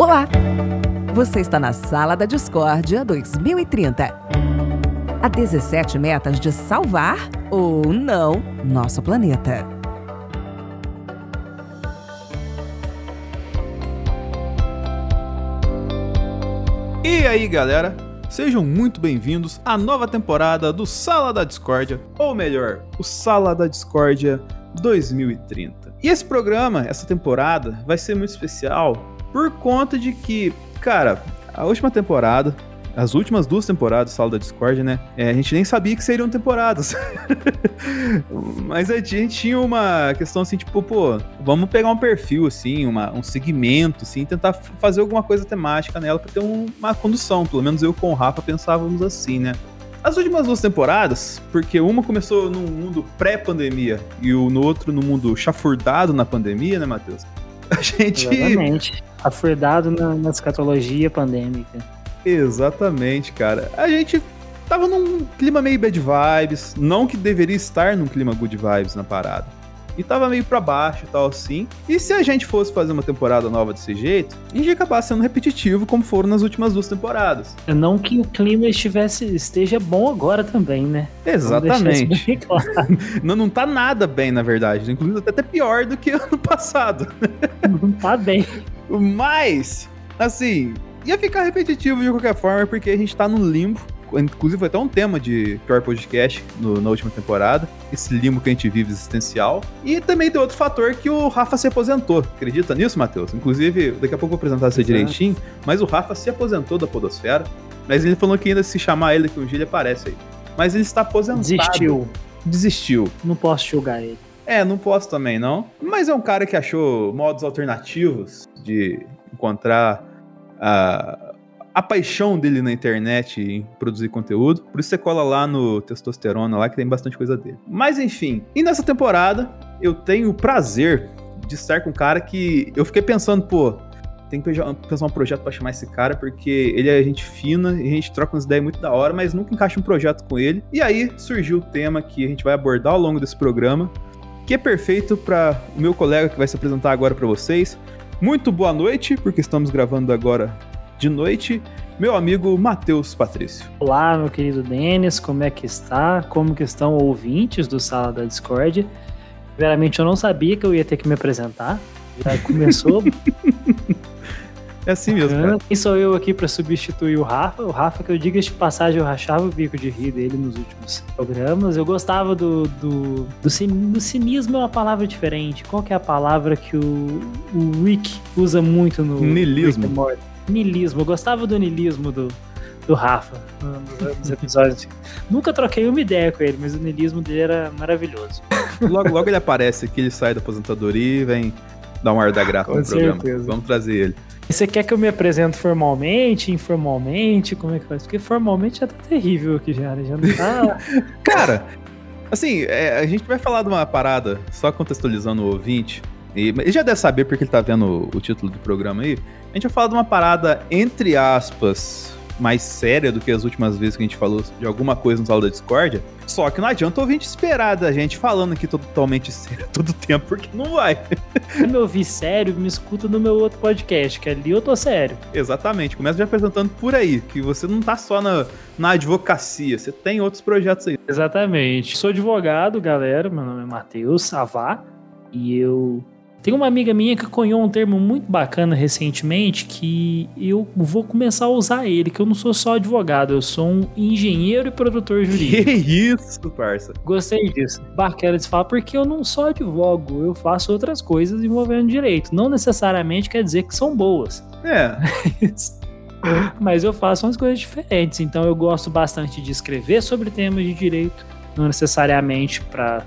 Olá! Você está na Sala da Discórdia 2030. Há 17 metas de salvar ou não nosso planeta. E aí, galera? Sejam muito bem-vindos à nova temporada do Sala da Discórdia, ou melhor, o Sala da Discórdia 2030. E esse programa, essa temporada, vai ser muito especial por conta de que, cara, a última temporada, as últimas duas temporadas Sala da Discord, né? É, a gente nem sabia que seriam temporadas. Mas a gente tinha uma questão assim, tipo, pô, vamos pegar um perfil, assim, uma, um segmento, assim, tentar fazer alguma coisa temática nela pra ter um, uma condução. Pelo menos eu com o Rafa pensávamos assim, né? As últimas duas temporadas, porque uma começou num mundo pré-pandemia e o no outro no mundo chafurdado na pandemia, né, Matheus? A gente. Exatamente. Chafurdado na, na escatologia pandêmica. Exatamente, cara. A gente tava num clima meio bad vibes, não que deveria estar num clima good vibes na parada e tava meio para baixo e tal assim. E se a gente fosse fazer uma temporada nova desse jeito, a gente ia acabar sendo repetitivo como foram nas últimas duas temporadas. Não que o clima estivesse esteja bom agora também, né? Exatamente. Claro. não, não tá nada bem, na verdade. Inclusive até pior do que ano passado. Não tá bem. Mas, assim, ia ficar repetitivo de qualquer forma, porque a gente tá no limbo inclusive foi até um tema de Pior Podcast no, na última temporada, esse limbo que a gente vive existencial. E também tem outro fator que o Rafa se aposentou. Acredita nisso, Matheus? Inclusive, daqui a pouco eu vou apresentar você direitinho, mas o Rafa se aposentou da podosfera, mas ele falou que ainda se chamar ele daqui um dia ele aparece aí. Mas ele está aposentado. Desistiu. Desistiu. Não posso julgar ele. É, não posso também, não. Mas é um cara que achou modos alternativos de encontrar a, a paixão dele na internet em produzir conteúdo. Por isso você cola lá no Testosterona, lá que tem bastante coisa dele. Mas enfim, e nessa temporada eu tenho o prazer de estar com um cara que eu fiquei pensando, pô, tem que pensar um projeto para chamar esse cara, porque ele é gente fina e a gente troca umas ideias muito da hora, mas nunca encaixa um projeto com ele. E aí surgiu o tema que a gente vai abordar ao longo desse programa, que é perfeito para o meu colega que vai se apresentar agora para vocês. Muito boa noite, porque estamos gravando agora de noite, meu amigo Matheus Patrício. Olá, meu querido Denis, como é que está? Como que estão ouvintes do Sala da Discord? Primeiramente, eu não sabia que eu ia ter que me apresentar. Já começou. é assim mesmo. Quem sou eu aqui para substituir o Rafa? O Rafa, que eu diga de passagem, eu rachava o bico de rir dele nos últimos programas. Eu gostava do, do, do, do cinismo, é uma palavra diferente. Qual que é a palavra que o, o Rick usa muito no Nilismo. Nilismo. Eu gostava do nilismo do, do Rafa nos episódios. Nunca troquei uma ideia com ele, mas o nilismo dele era maravilhoso. Logo, logo ele aparece aqui, ele sai da aposentadoria e vem dar um ar da graça no certeza. programa. Vamos trazer ele. E você quer que eu me apresente formalmente, informalmente? Como é que faz? Porque formalmente já tá terrível aqui já, né? já não tá... Cara, assim, é, a gente vai falar de uma parada, só contextualizando o ouvinte, e ele já deve saber porque ele tá vendo o, o título do programa aí. A gente vai falar de uma parada, entre aspas, mais séria do que as últimas vezes que a gente falou de alguma coisa no sala da discórdia. Só que não adianta ouvinte esperar da gente falando aqui totalmente sério todo tempo, porque não vai. Se me ouvir sério, me escuta no meu outro podcast, que ali eu tô sério. Exatamente. Começa já apresentando por aí, que você não tá só na, na advocacia, você tem outros projetos aí. Exatamente. Sou advogado, galera. Meu nome é Matheus Savá. E eu tem uma amiga minha que cunhou um termo muito bacana recentemente que eu vou começar a usar ele, que eu não sou só advogado, eu sou um engenheiro e produtor jurídico. Que isso, parça? Gostei disso. De falar, porque eu não só advogo, eu faço outras coisas envolvendo direito. Não necessariamente quer dizer que são boas. É. Mas eu faço umas coisas diferentes, então eu gosto bastante de escrever sobre temas de direito, não necessariamente para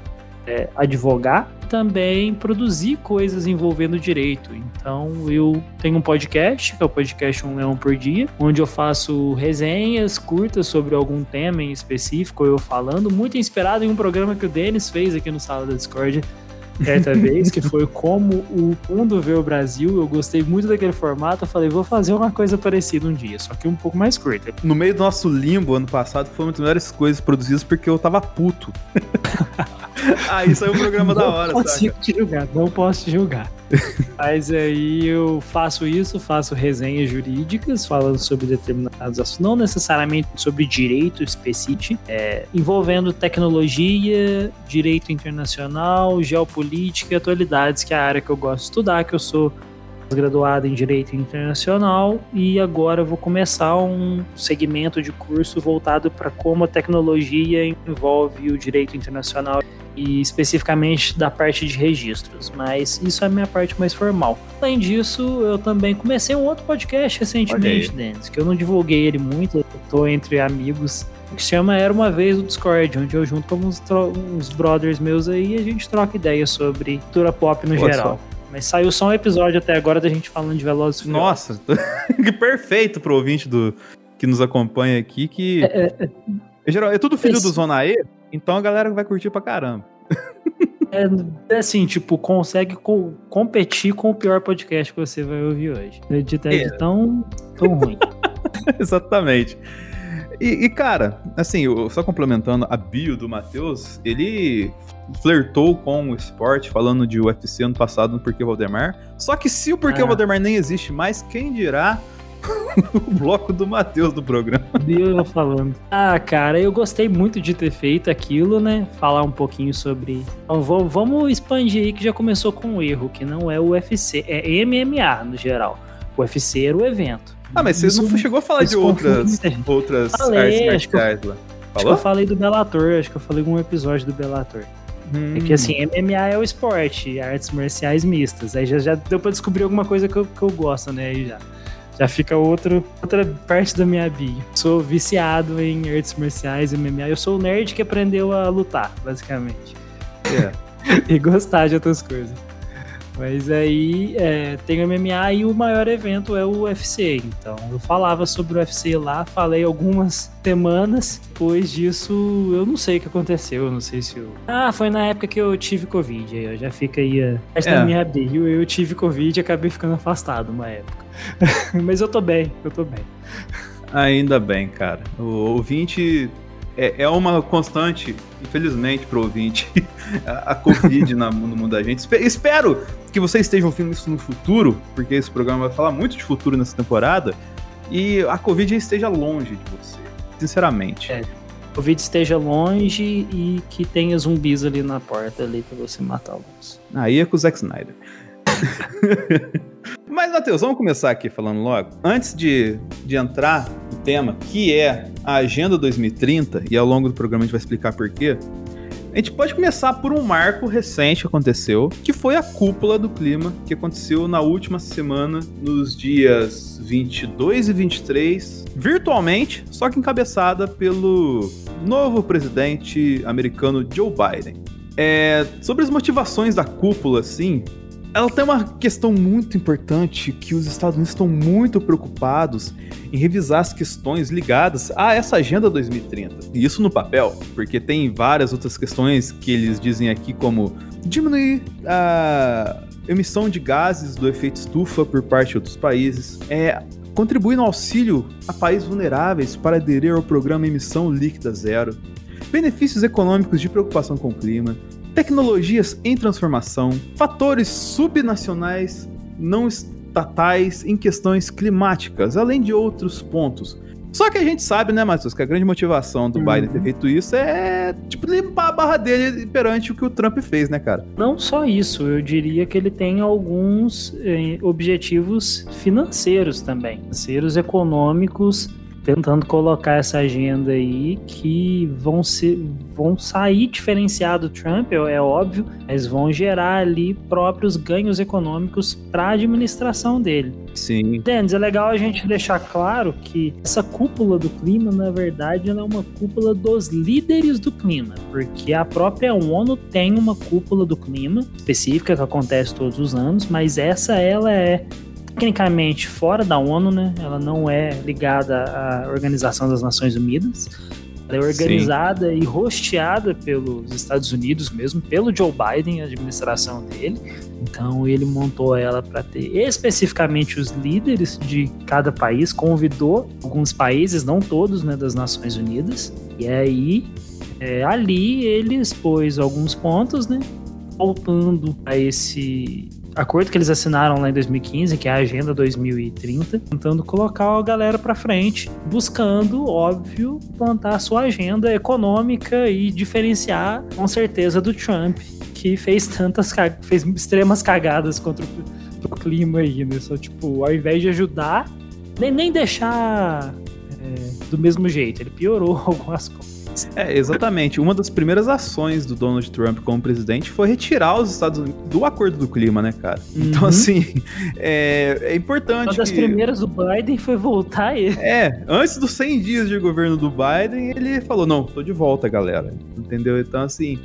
é, advogar, também produzir coisas envolvendo direito. Então, eu tenho um podcast, que é o podcast Um Leão por Dia, onde eu faço resenhas curtas sobre algum tema em específico, eu falando, muito inspirado em um programa que o Denis fez aqui no Sala da Discord certa vez, que foi como o mundo vê o Brasil. Eu gostei muito daquele formato. Eu falei, vou fazer uma coisa parecida um dia, só que um pouco mais curta. No meio do nosso limbo ano passado, foi uma das melhores coisas produzidas porque eu tava puto. Aí saiu um programa da hora, Não consigo te julgar, não posso te julgar. Mas aí eu faço isso, faço resenhas jurídicas falando sobre determinados assuntos, não necessariamente sobre direito específico, é, envolvendo tecnologia, direito internacional, geopolítica e atualidades, que é a área que eu gosto de estudar, que eu sou graduado em Direito Internacional e agora eu vou começar um segmento de curso voltado para como a tecnologia envolve o direito internacional e especificamente da parte de registros, mas isso é a minha parte mais formal. Além disso, eu também comecei um outro podcast recentemente, Denis, que eu não divulguei ele muito, eu tô entre amigos, que se chama Era Uma Vez o Discord, onde eu junto com uns, uns brothers meus aí e a gente troca ideias sobre cultura pop no geral. Só. Mas saiu só um episódio até agora da gente falando de Velozes e Nossa, que perfeito pro ouvinte do, que nos acompanha aqui, que... É, é, é, é tudo filho Esse... do Zona E, então a galera vai curtir pra caramba. É, é assim, tipo, consegue co competir com o pior podcast que você vai ouvir hoje. De, é. tão, tão ruim. Exatamente. E, e, cara, assim, só complementando a bio do Matheus, ele flertou com o esporte, falando de UFC ano passado no Porquê Valdemar. Só que se o Porquê ah. Valdemar nem existe mais, quem dirá o bloco do Matheus do programa. Deus falando. Ah, cara, eu gostei muito de ter feito aquilo, né? Falar um pouquinho sobre. Então, vamos expandir aí que já começou com um erro, que não é o UFC, é MMA no geral. O UFC era o evento. Ah, mas você não chegou a falar de outras, outras falei, artes marciais lá. Falou? Acho que eu falei do Bellator, acho que eu falei algum episódio do Bellator. Hum. É que assim, MMA é o esporte, artes marciais mistas. Aí já, já deu pra descobrir alguma coisa que eu, que eu gosto, né? Aí já. Já fica outro, outra parte da minha bio. Sou viciado em artes marciais, MMA. Eu sou o nerd que aprendeu a lutar, basicamente. É. e gostar de outras coisas. Mas aí é, tem o MMA e o maior evento é o UFC. Então eu falava sobre o UFC lá, falei algumas semanas. Depois disso, eu não sei o que aconteceu. Eu não sei se eu. Ah, foi na época que eu tive Covid. Aí já fica aí a é. da minha bio. Eu tive Covid e acabei ficando afastado uma época. Mas eu tô bem, eu tô bem. Ainda bem, cara. O ouvinte é, é uma constante, infelizmente, pro ouvinte, a, a Covid na, no mundo da gente. Espero que vocês estejam ouvindo isso no futuro, porque esse programa vai falar muito de futuro nessa temporada, e a Covid esteja longe de você, sinceramente. É. Covid esteja longe e que tenha zumbis ali na porta ali pra você matar alguns. Aí é com o Zack Snyder. Mas, Matheus, vamos começar aqui falando logo. Antes de, de entrar no tema, que é a Agenda 2030, e ao longo do programa a gente vai explicar por quê, a gente pode começar por um marco recente que aconteceu, que foi a cúpula do clima, que aconteceu na última semana, nos dias 22 e 23, virtualmente, só que encabeçada pelo novo presidente americano Joe Biden. É, sobre as motivações da cúpula, assim, ela tem uma questão muito importante que os Estados Unidos estão muito preocupados em revisar as questões ligadas a essa agenda 2030. E isso no papel, porque tem várias outras questões que eles dizem aqui como diminuir a emissão de gases do efeito estufa por parte de outros países, é contribuir no auxílio a países vulneráveis para aderir ao programa Emissão Líquida Zero, benefícios econômicos de preocupação com o clima, tecnologias em transformação, fatores subnacionais não estatais em questões climáticas, além de outros pontos. Só que a gente sabe, né, Matheus, que a grande motivação do uhum. Biden ter feito isso é, tipo, limpar a barra dele perante o que o Trump fez, né, cara? Não só isso, eu diria que ele tem alguns eh, objetivos financeiros também, financeiros econômicos tentando colocar essa agenda aí que vão ser vão sair diferenciado do Trump, é, é óbvio, mas vão gerar ali próprios ganhos econômicos para a administração dele. Sim. Dennis, é legal a gente deixar claro que essa cúpula do clima, na verdade, é uma cúpula dos líderes do clima, porque a própria ONU tem uma cúpula do clima específica que acontece todos os anos, mas essa ela é tecnicamente fora da ONU, né? Ela não é ligada à Organização das Nações Unidas. Ela é organizada Sim. e rosteada pelos Estados Unidos mesmo, pelo Joe Biden, a administração dele. Então ele montou ela para ter especificamente os líderes de cada país, convidou alguns países, não todos, né, das Nações Unidas. E aí é, ali ele expôs alguns pontos, né, voltando a esse acordo que eles assinaram lá em 2015, que é a Agenda 2030, tentando colocar a galera para frente, buscando, óbvio, plantar a sua agenda econômica e diferenciar com certeza do Trump, que fez tantas fez extremas cagadas contra o, clima aí, né? Só tipo, ao invés de ajudar, nem, nem deixar é, do mesmo jeito, ele piorou algumas coisas. É, exatamente. Uma das primeiras ações do Donald Trump como presidente foi retirar os Estados Unidos do acordo do clima, né, cara? Uhum. Então, assim, é, é, importante. Uma das que... primeiras do Biden foi voltar ele. É, antes dos 100 dias de governo do Biden, ele falou: não, tô de volta, galera. Entendeu? Então, assim.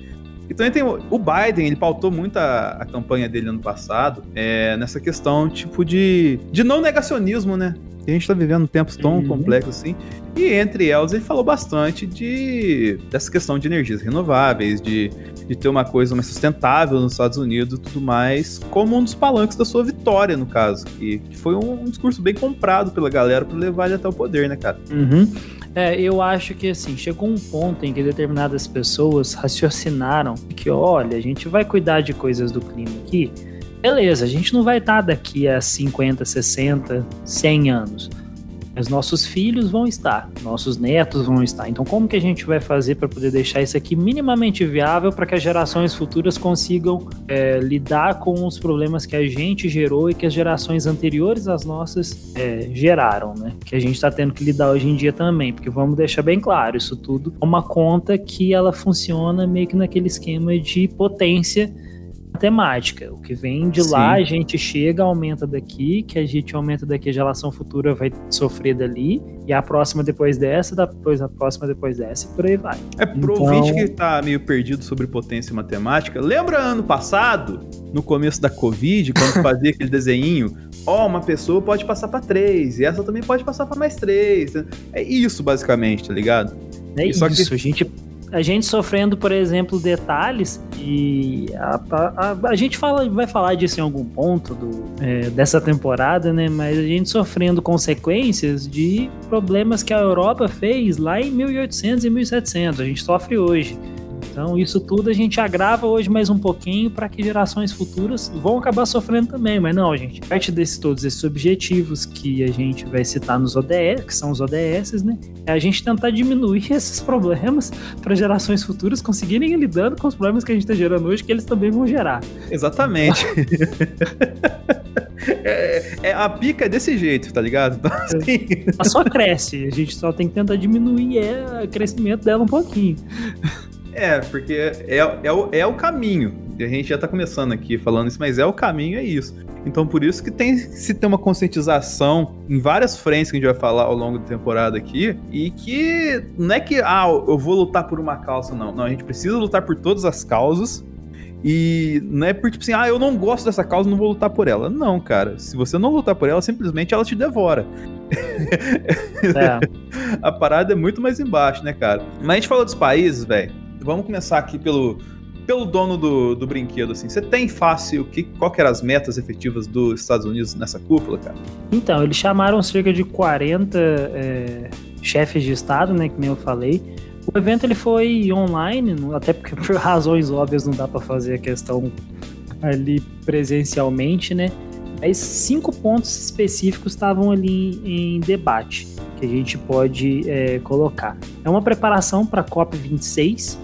Então tem o Biden, ele pautou muito a, a campanha dele ano passado é, nessa questão, tipo, de, de não negacionismo, né? A gente está vivendo tempos tão uhum. complexos assim. E entre elas, ele falou bastante de dessa questão de energias renováveis, de, de ter uma coisa mais sustentável nos Estados Unidos e tudo mais, como um dos palanques da sua vitória, no caso. Que, que foi um, um, discurso bem comprado pela galera para levar ele até o poder, né, cara? Uhum. É, eu acho que assim, chegou um ponto em que determinadas pessoas raciocinaram que, olha, a gente vai cuidar de coisas do clima aqui, beleza, a gente não vai estar daqui a 50, 60, 100 anos. Mas nossos filhos vão estar, nossos netos vão estar. Então, como que a gente vai fazer para poder deixar isso aqui minimamente viável para que as gerações futuras consigam é, lidar com os problemas que a gente gerou e que as gerações anteriores às nossas é, geraram, né? Que a gente está tendo que lidar hoje em dia também, porque vamos deixar bem claro, isso tudo é uma conta que ela funciona meio que naquele esquema de potência matemática. O que vem de Sim. lá, a gente chega, aumenta daqui, que a gente aumenta daqui, a geração futura vai sofrer dali, e a próxima depois dessa, depois a próxima depois dessa, e por aí vai. É pro então... ouvinte que tá meio perdido sobre potência matemática, lembra ano passado, no começo da Covid, quando fazia aquele desenho, ó, oh, uma pessoa pode passar para três, e essa também pode passar para mais três. É isso, basicamente, tá ligado? É isso, que... a gente a gente sofrendo, por exemplo, detalhes e a, a, a, a gente fala, vai falar disso em algum ponto do, é, dessa temporada, né? Mas a gente sofrendo consequências de problemas que a Europa fez lá em 1800 e 1700. A gente sofre hoje. Então, isso tudo a gente agrava hoje mais um pouquinho para que gerações futuras vão acabar sofrendo também. Mas não, gente, parte desses todos esses objetivos que a gente vai citar nos ODS, que são os ODS, né? É a gente tentar diminuir esses problemas para gerações futuras conseguirem ir lidando com os problemas que a gente está gerando hoje, que eles também vão gerar. Exatamente. é, é, a pica é desse jeito, tá ligado? Então, assim... Ela só cresce, a gente só tem que tentar diminuir é, o crescimento dela um pouquinho. É, porque é, é, o, é o caminho. A gente já tá começando aqui falando isso, mas é o caminho, é isso. Então, por isso que tem se ter uma conscientização em várias frentes que a gente vai falar ao longo da temporada aqui, e que não é que, ah, eu vou lutar por uma causa, não. Não, a gente precisa lutar por todas as causas, e não é porque, tipo assim, ah, eu não gosto dessa causa, não vou lutar por ela. Não, cara. Se você não lutar por ela, simplesmente ela te devora. É. a parada é muito mais embaixo, né, cara? Mas a gente falou dos países, velho vamos começar aqui pelo, pelo dono do, do brinquedo, assim. Você tem fácil que, qual que eram as metas efetivas dos Estados Unidos nessa cúpula, cara? Então, eles chamaram cerca de 40 é, chefes de Estado, né, que nem eu falei. O evento ele foi online, até porque por razões óbvias não dá para fazer a questão ali presencialmente, né? Mas cinco pontos específicos estavam ali em debate que a gente pode é, colocar. É uma preparação para a COP26,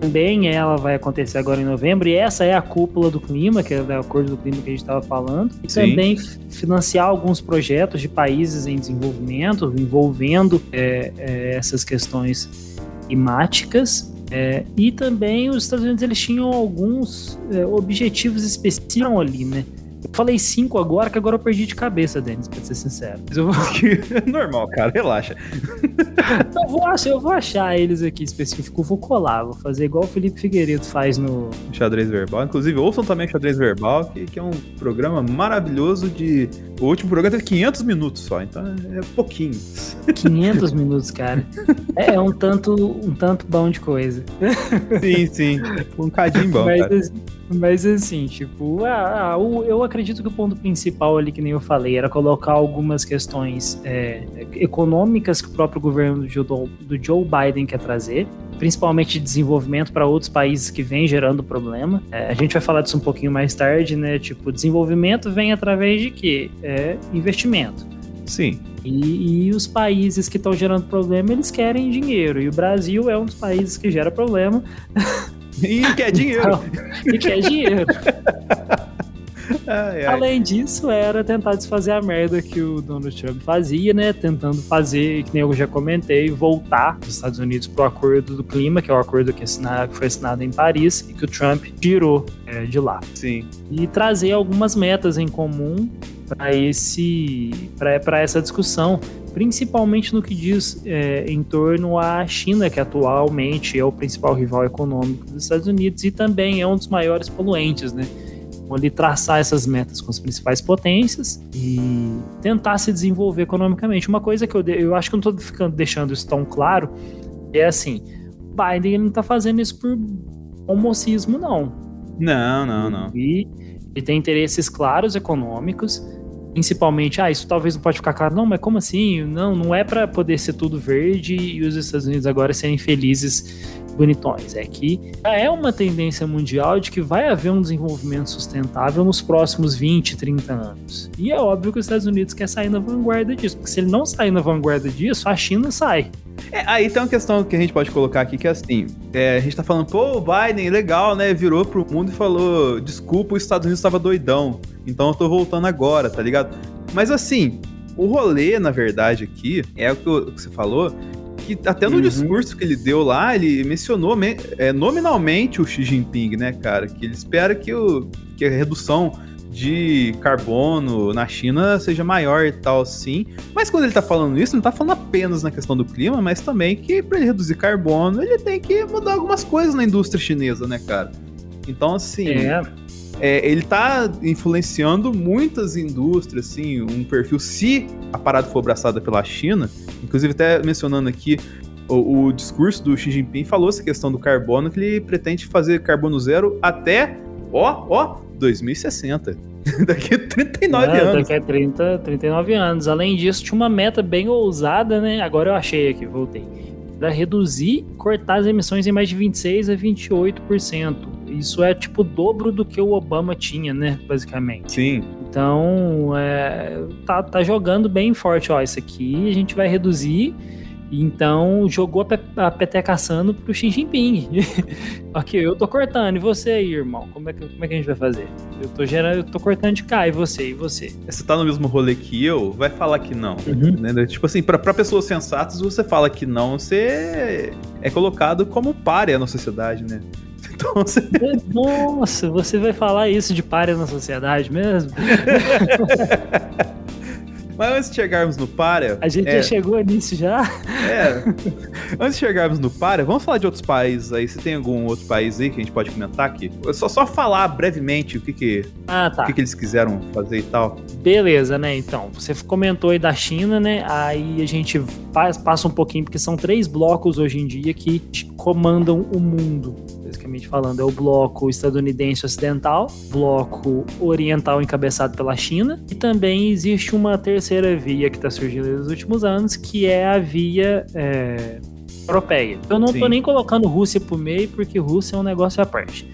também ela vai acontecer agora em novembro, e essa é a cúpula do clima, que é o acordo do clima que a gente estava falando. E Sim. também financiar alguns projetos de países em desenvolvimento, envolvendo é, é, essas questões climáticas. É, e também os Estados Unidos eles tinham alguns é, objetivos específicos ali, né? Eu falei cinco agora, que agora eu perdi de cabeça, Denis, pra ser sincero. Mas eu vou... Normal, cara, relaxa. eu, vou achar, eu vou achar eles aqui específico, vou colar, vou fazer igual o Felipe Figueiredo faz no... Xadrez Verbal. Inclusive, ouçam também o Xadrez Verbal, que, que é um programa maravilhoso de... O último programa teve 500 minutos só, então é pouquinho. 500 minutos, cara. É, é um tanto, um tanto bom de coisa. Sim, sim. Um cadinho bom, Mas, cara. Mas assim, tipo, ah, ah, eu acredito que o ponto principal ali, que nem eu falei, era colocar algumas questões é, econômicas que o próprio governo do Joe, do Joe Biden quer trazer, principalmente de desenvolvimento para outros países que vem gerando problema. É, a gente vai falar disso um pouquinho mais tarde, né? Tipo, desenvolvimento vem através de quê? É investimento. Sim. E, e, os países que estão gerando problema, eles querem dinheiro. E o Brasil é um dos países que gera problema. E quer dinheiro. Então, e quer dinheiro. Ai, ai. Além disso, era tentar desfazer a merda que o Donald Trump fazia, né? Tentando fazer, que nem eu já comentei, voltar os Estados Unidos pro acordo do clima, que é o acordo que, assinado, que foi assinado em Paris e que o Trump tirou é, de lá. Sim. E trazer algumas metas em comum para esse para essa discussão, principalmente no que diz é, em torno à China, que atualmente é o principal rival econômico dos Estados Unidos e também é um dos maiores poluentes, né? ali traçar essas metas com as principais potências e tentar se desenvolver economicamente. Uma coisa que eu, eu acho que eu não estou ficando deixando isso tão claro é assim, Biden não está fazendo isso por homocismo, não. Não, não, não. E ele tem interesses claros econômicos principalmente, ah, isso talvez não pode ficar claro, não, mas como assim? Não, não é para poder ser tudo verde e os Estados Unidos agora serem felizes bonitões. É que já é uma tendência mundial de que vai haver um desenvolvimento sustentável nos próximos 20, 30 anos. E é óbvio que os Estados Unidos quer sair na vanguarda disso, porque se ele não sair na vanguarda disso, a China sai. É, aí tem uma questão que a gente pode colocar aqui que é assim: é, a gente tá falando, pô, o Biden, legal, né? Virou pro mundo e falou: desculpa, os Estados Unidos estava doidão, então eu tô voltando agora, tá ligado? Mas assim, o rolê, na verdade, aqui, é o que, o que você falou, que até no uhum. discurso que ele deu lá, ele mencionou é, nominalmente o Xi Jinping, né, cara? Que ele espera que, o, que a redução de carbono na China seja maior e tal, sim. Mas quando ele tá falando isso, não tá falando apenas na questão do clima, mas também que para ele reduzir carbono, ele tem que mudar algumas coisas na indústria chinesa, né, cara? Então, assim. É. É, ele tá influenciando muitas indústrias, assim, um perfil, se a parada for abraçada pela China, inclusive até mencionando aqui o, o, discurso do Xi Jinping falou essa questão do carbono, que ele pretende fazer carbono zero até, ó, ó, 2060. daqui a 39 é, anos. Daqui a 30, 39 anos. Além disso, tinha uma meta bem ousada, né? Agora eu achei aqui, voltei. Para reduzir, cortar as emissões em mais de 26 a 28%. Isso é tipo o dobro do que o Obama tinha, né? Basicamente. Sim. Então, é, tá, tá jogando bem forte. Ó, isso aqui a gente vai reduzir então jogou a, pe a peteca assando pro Xi Jinping. ok, eu tô cortando. E você aí, irmão? Como é, que, como é que a gente vai fazer? Eu tô gerando, eu tô cortando de cá, e você? E você? Você tá no mesmo rolê que eu, vai falar que não. Uhum. Né? Tipo assim, pra, pra pessoas sensatas, você fala que não, você é colocado como párea na sociedade, né? Então você... Nossa, você vai falar isso de párea na sociedade mesmo? Mas antes de chegarmos no para. A gente é... já chegou nisso já? É. antes de chegarmos no para, vamos falar de outros países aí. Você tem algum outro país aí que a gente pode comentar aqui? Só, só falar brevemente o que que, ah, tá. o que que eles quiseram fazer e tal. Beleza, né? Então, você comentou aí da China, né? Aí a gente passa um pouquinho, porque são três blocos hoje em dia que comandam o mundo basicamente falando, é o bloco estadunidense ocidental, bloco oriental encabeçado pela China, e também existe uma terceira via que está surgindo nos últimos anos, que é a via é, europeia. Eu não estou nem colocando Rússia por meio, porque Rússia é um negócio à parte.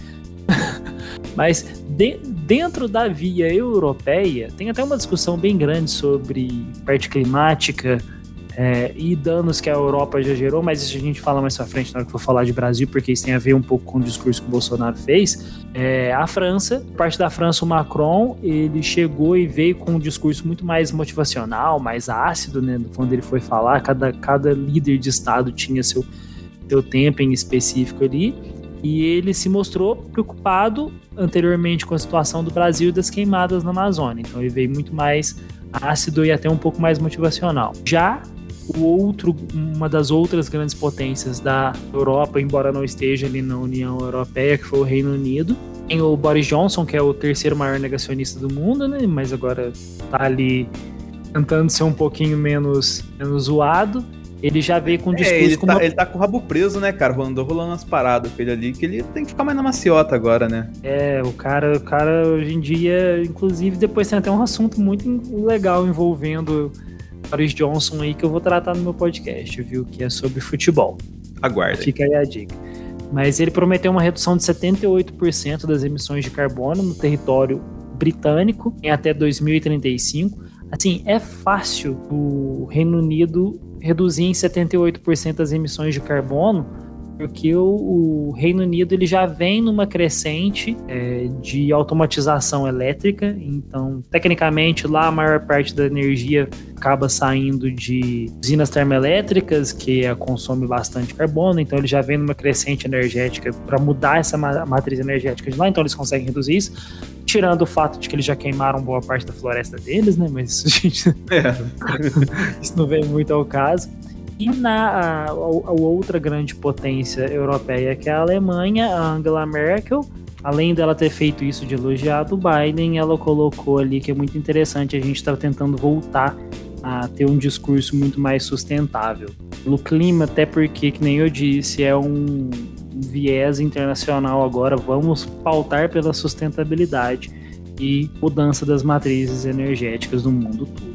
Mas de, dentro da via europeia, tem até uma discussão bem grande sobre parte climática, é, e danos que a Europa já gerou, mas isso a gente fala mais pra frente na hora que for falar de Brasil, porque isso tem a ver um pouco com o discurso que o Bolsonaro fez. É, a França, parte da França, o Macron, ele chegou e veio com um discurso muito mais motivacional, mais ácido, né? Quando ele foi falar, cada, cada líder de Estado tinha seu, seu tempo em específico ali. E ele se mostrou preocupado anteriormente com a situação do Brasil e das queimadas na Amazônia. Então ele veio muito mais ácido e até um pouco mais motivacional. Já o outro, uma das outras grandes potências da Europa, embora não esteja ali na União Europeia, que foi o Reino Unido. Tem o Boris Johnson, que é o terceiro maior negacionista do mundo, né? Mas agora tá ali tentando ser um pouquinho menos, menos zoado. ele já veio com um É, discurso ele com tá, uma- ele tá com o rabo preso, né, cara? Andou rolando umas paradas com ele ali, que ele tem que ficar mais na maciota agora, né? É, o cara, o cara hoje em dia, inclusive, depois tem até um assunto muito legal envolvendo Boris Johnson aí que eu vou tratar no meu podcast, viu? Que é sobre futebol. Aguarda. Fica aí a dica. Mas ele prometeu uma redução de 78% das emissões de carbono no território britânico em até 2035. Assim, é fácil o Reino Unido reduzir em 78% as emissões de carbono, porque o, o Reino Unido ele já vem numa crescente é, de automatização elétrica, então tecnicamente lá a maior parte da energia acaba saindo de usinas termoelétricas que é, consome bastante carbono, então ele já vem numa crescente energética para mudar essa ma- matriz energética de lá, então eles conseguem reduzir isso, tirando o fato de que eles já queimaram boa parte da floresta deles, né? Mas gente É. isso não vem muito ao caso. E na a, a- outra grande potência europeia, que é a Alemanha, a Angela Merkel, além dela ter feito isso de elogiar do Biden, ela colocou ali que é muito interessante, a gente está tentando voltar a ter um discurso muito mais sustentável. No clima, até porque, que nem eu disse, é um viés internacional agora, vamos pautar pela sustentabilidade e mudança das matrizes energéticas no mundo todo.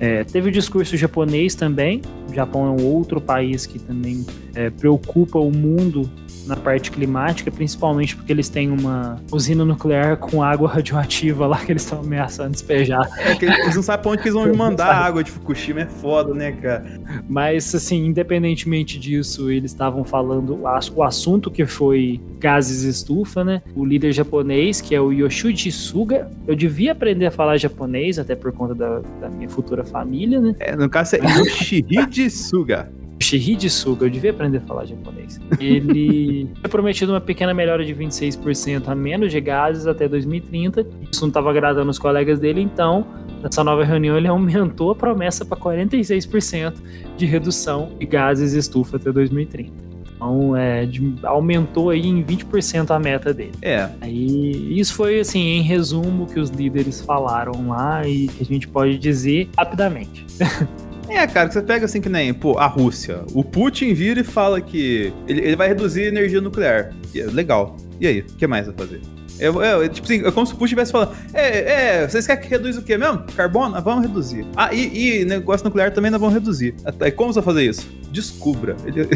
É, teve o discurso japonês também. O Japão é um outro país que também é, preocupa o mundo na parte climática, principalmente porque eles têm uma usina nuclear com água radioativa lá que eles estão ameaçando despejar. É que eles não sabem pra onde que eles vão mandar a água de Fukushima, é foda, né, cara? Mas, assim, independentemente disso, eles estavam falando o assunto que foi gases estufa, né? O líder japonês, que é o Yoshichi Suga, eu devia aprender a falar japonês, até por conta da, da minha futura família, né? É, no caso é Yoshihide Suga. Shihide Suga, eu devia aprender a falar japonês. Ele tinha prometido uma pequena melhora de 26% a menos de gases até 2030. Isso não estava agradando os colegas dele, então, nessa nova reunião, ele aumentou a promessa para 46% de redução de gases estufa até 2030. Então, é, de- aumentou aí em 20% a meta dele. É, Aí, isso foi, assim, em resumo, o que os líderes falaram lá e que a gente pode dizer rapidamente. É, cara, que você pega assim que nem, pô, a Rússia. O Putin vira e fala que ele, ele vai reduzir a energia nuclear. E é legal. E aí, o que mais vai fazer? É, é, é, tipo assim, é como se o Putin estivesse falando: é, é, vocês querem que reduz o quê mesmo? Carbono? Ah, vamos reduzir. Ah, e, e negócio nuclear também nós vamos reduzir. Aí como você vai fazer isso? Descubra. Ele-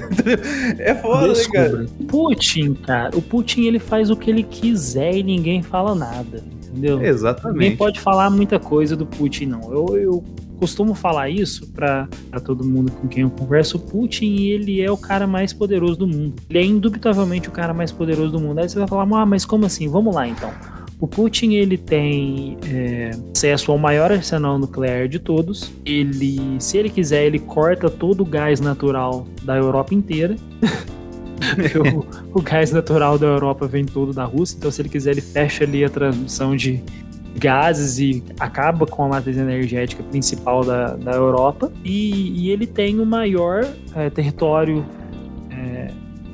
é foda, né, cara? Descubra. Putin, cara, o Putin ele faz o que ele quiser e ninguém fala nada, entendeu? Ninguém Exatamente. pode falar muita coisa do Putin, não. Eu, eu costumo falar isso pra, pra todo mundo com quem eu converso. O Putin, ele é o cara mais poderoso do mundo. Ele é indubitavelmente o cara mais poderoso do mundo. Aí você vai falar, ah, mas como assim? Vamos lá, então. O Putin, ele tem é, acesso ao maior arsenal nuclear de todos. Ele, se ele quiser, ele corta todo o gás natural da Europa inteira. o, o gás natural da Europa vem todo da Rússia, então se ele quiser, ele fecha ali a transmissão de gases e acaba com a matriz energética principal da, da Europa. E, e ele tem o maior é, território é,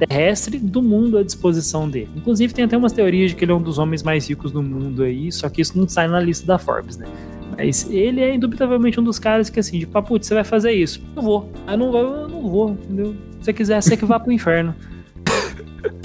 terrestre do mundo à disposição dele. Inclusive, tem até umas teorias de que ele é um dos homens mais ricos do mundo aí, só que isso não sai na lista da Forbes, né? Mas ele é indubitavelmente um dos caras que, assim, de papo, você vai fazer isso? Eu vou. Eu não vou, eu não vou, entendeu? Se você quiser, você que vá pro inferno.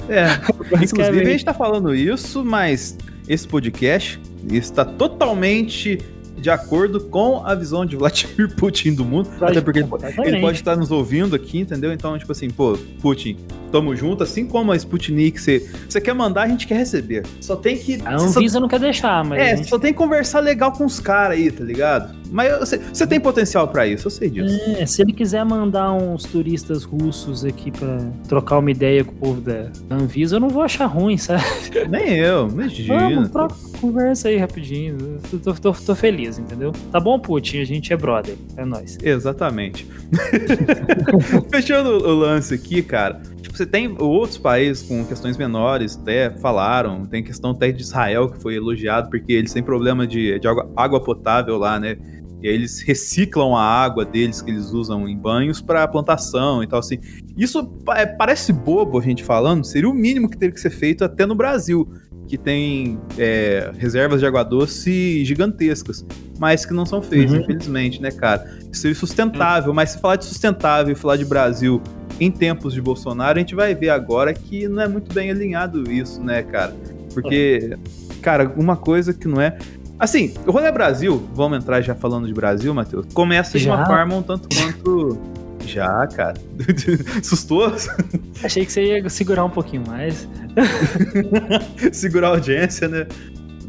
É. Inclusive, a gente tá falando isso, mas esse podcast está totalmente de acordo com a visão de Vladimir Putin do mundo. Até porque ele, ele pode estar nos ouvindo aqui, entendeu? Então, tipo assim, pô, Putin, tamo junto. Assim como a Sputnik, você, você quer mandar, a gente quer receber. Só tem que. A só- Anvisa não quer deixar, mas. é, gente- só tem que conversar legal com os caras aí, tá ligado? Mas você, você tem potencial pra isso, eu sei disso. É, se ele quiser mandar uns turistas russos aqui pra trocar uma ideia com o povo da Anvisa, eu não vou achar ruim, sabe? Nem eu, imagina. Vamos, troca, conversa aí rapidinho. Tô, tô- tô feliz, entendeu? Tá bom, Putin? A gente é brother. É nóis. Exatamente. Fechando o lance aqui, cara. Tipo, você tem outros países com questões menores, até falaram. Tem questão até de Israel, que foi elogiado, porque eles têm problema de, de água, água potável lá, né? E aí eles reciclam a água deles que eles usam em banhos para plantação e tal assim. Isso é, parece bobo a gente falando, seria o mínimo que teria que ser feito até no Brasil. Que tem é, reservas de água doce gigantescas, mas que não são feitas, uhum. infelizmente, né, cara? Isso é sustentável, mas se falar de sustentável e falar de Brasil em tempos de Bolsonaro, a gente vai ver agora que não é muito bem alinhado isso, né, cara? Porque, cara, uma coisa que não é. Assim, o rolê Brasil, vamos entrar já falando de Brasil, Matheus, começa de uma forma um tanto quanto. Já, cara. Sustou? Achei que você ia segurar um pouquinho mais. segurar a audiência, né?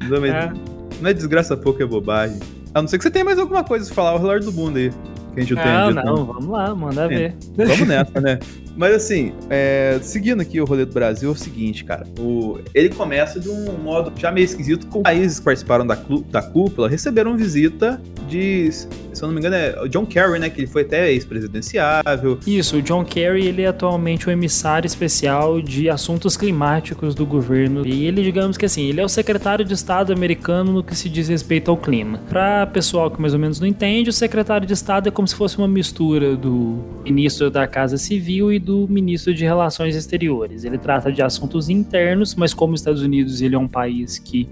Não é, não é desgraça pouco, é bobagem. A não ser que você tenha mais alguma coisa pra falar ao redor do mundo aí. Que a gente não, não, não, né? vamos lá, manda é, ver. Vamos nessa, né? Mas assim, é, seguindo aqui o rolê do Brasil, é o seguinte, cara. O, ele começa de um modo já meio esquisito, com países que participaram da, da cúpula receberam visita de, se eu não me engano, é o John Kerry, né? Que ele foi até ex-presidenciável. Isso, o John Kerry, ele é atualmente o emissário especial de assuntos climáticos do governo. E ele, digamos que assim, ele é o secretário de Estado americano no que se diz respeito ao clima. Para pessoal que mais ou menos não entende, o secretário de Estado é como se fosse uma mistura do ministro da Casa Civil e do ministro de Relações Exteriores. Ele trata de assuntos internos, mas como os Estados Unidos ele é um país que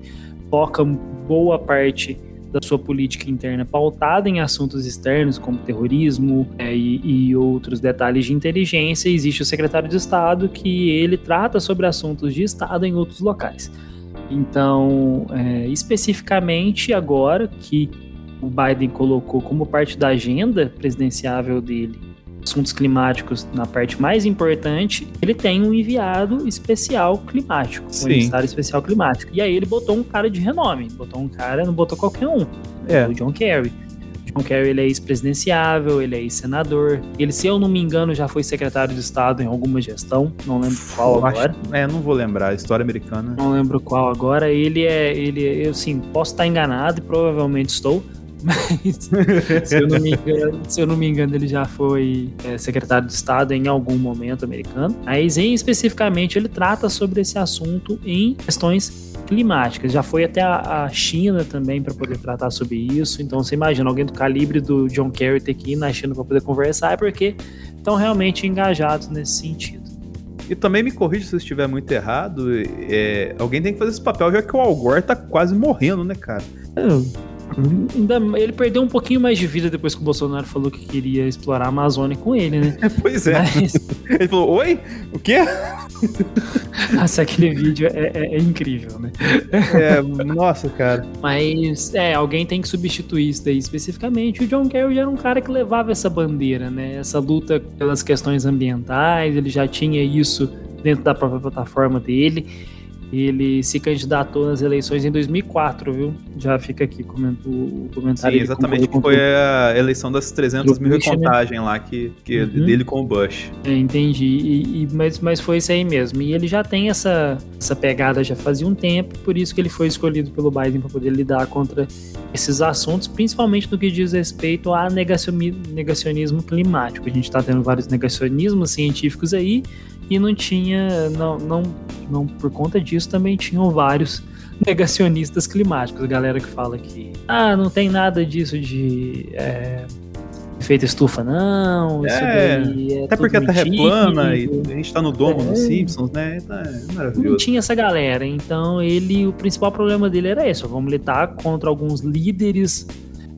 foca boa parte da sua política interna pautada em assuntos externos, como terrorismo é, e, e, outros detalhes de inteligência, existe o secretário de Estado que ele trata sobre assuntos de Estado em outros locais. Então, é, especificamente agora que o Biden colocou como parte da agenda presidenciável dele assuntos climáticos na parte mais importante, ele tem um enviado especial climático, um emissário especial climático. E aí ele botou um cara de renome, botou um cara, não botou qualquer um, é. o John Kerry. John Kerry ele é ex-presidenciável, ele é ex-senador. Ele, se eu não me engano, já foi secretário de Estado em alguma gestão. Não lembro qual eu agora. Acho, é, não vou lembrar. História americana. Não lembro qual agora. Ele é. Ele, eu sim, posso estar enganado e provavelmente estou. Mas se eu não me engano, se eu não me engano ele já foi é, secretário de Estado em algum momento americano. Mas em especificamente ele trata sobre esse assunto em questões climáticas. Já foi até a, a China também para poder tratar sobre isso. Então você imagina alguém do calibre do John Kerry ter que ir na China para poder conversar, é porque estão realmente engajados nesse sentido. E também me corrija se eu estiver muito errado. É, alguém tem que fazer esse papel, já que o Al Gore tá quase morrendo, né, cara? É, Ainda, ele perdeu um pouquinho mais de vida depois que o Bolsonaro falou que queria explorar a Amazônia com ele, né? pois é. Mas... Ele falou, oi? O quê? Nossa, aquele vídeo é, é, é, incrível, né? É, nossa, cara. Mas, é, alguém tem que substituir isso daí especificamente. O John Kerry era um cara que levava essa bandeira, né? Essa luta pelas questões ambientais, ele já tinha isso dentro da própria plataforma dele. Ele se candidatou nas eleições em 2004, viu? Já fica aqui comento, o comentário. Sim, exatamente, que foi a eleição das 300 mil recontagem lá que, que uhum. dele com o Bush. É, entendi, e, e, mas, mas foi isso aí mesmo. E ele já tem essa, essa pegada já fazia um tempo, por isso que ele foi escolhido pelo Biden para poder lidar contra esses assuntos, principalmente no que diz respeito a negacionismo climático. A gente está tendo vários negacionismos científicos aí, e não tinha, não, não, não por conta disso também tinham vários negacionistas climáticos, a galera que fala que ah, não tem nada disso de é, efeito estufa, não. É, é até porque a Terra é plana e a gente tá no domo é, dos Simpsons, né? Tá, é maravilhoso. Não tinha essa galera, então ele, o principal problema dele era esse, vamos lutar contra alguns líderes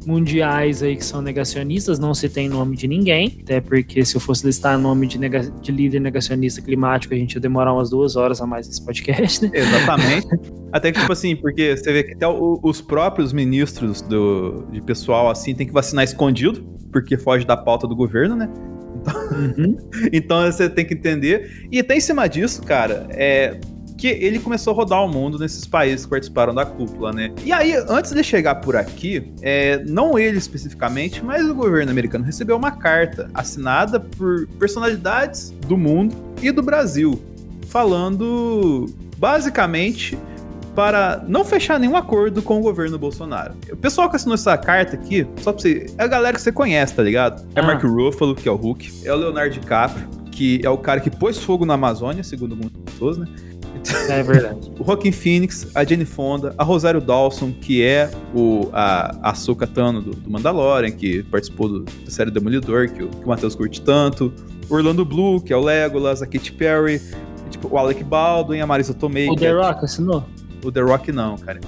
mundiais aí que são negacionistas, não se tem nome de ninguém, até porque se eu fosse listar nome de, nega, de líder negacionista climático, a gente ia demorar umas duas horas a mais nesse podcast, né? Exatamente. até que, tipo assim, porque você vê que até os próprios ministros do, de pessoal, assim, tem que vacinar escondido, porque foge da pauta do governo, né? Então, uhum. então você tem que entender. E até em cima disso, cara, é, que ele começou a rodar o mundo nesses países que participaram da cúpula, né? E aí, antes de chegar por aqui, é, não ele especificamente, mas o governo americano recebeu uma carta assinada por personalidades do mundo e do Brasil, falando basicamente para não fechar nenhum acordo com o governo Bolsonaro. O pessoal que assinou essa carta aqui, só pra você. É a galera que você conhece, tá ligado? É ah. Mark Ruffalo, que é o Hulk, é o Leonardo DiCaprio, que é o cara que pôs fogo na Amazônia, segundo algumas pessoas, né? É verdade. o Joaquin Phoenix, a Jenny Fonda, a Rosário Dawson, que é o, a, a Ahsoka Tano do, do Mandalorian, que participou do, da série Demolidor, que, que o Matheus curte tanto. O Orlando Blue, que é o Legolas, a Katy Perry, tipo, o Alec Baldwin, a Marisa Tomei. O The Rock assinou? o The Rock não, cara.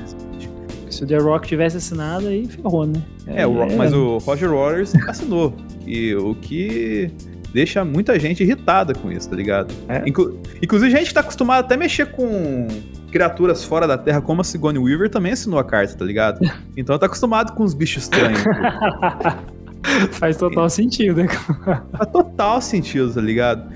Se o The Rock tivesse assinado, aí ferrou, né? É, o, é. mas o Roger Waters assinou. E o que deixa muita gente irritada com isso, tá ligado? É. Inclu inclusive, gente que tá acostumada até a mexer com criaturas fora da Terra, como a Sigourney Weaver, também assinou a carta, tá ligado? Então tá acostumado com os bichos estranhos. Faz total sentido, né? Faz total sentido, tá ligado?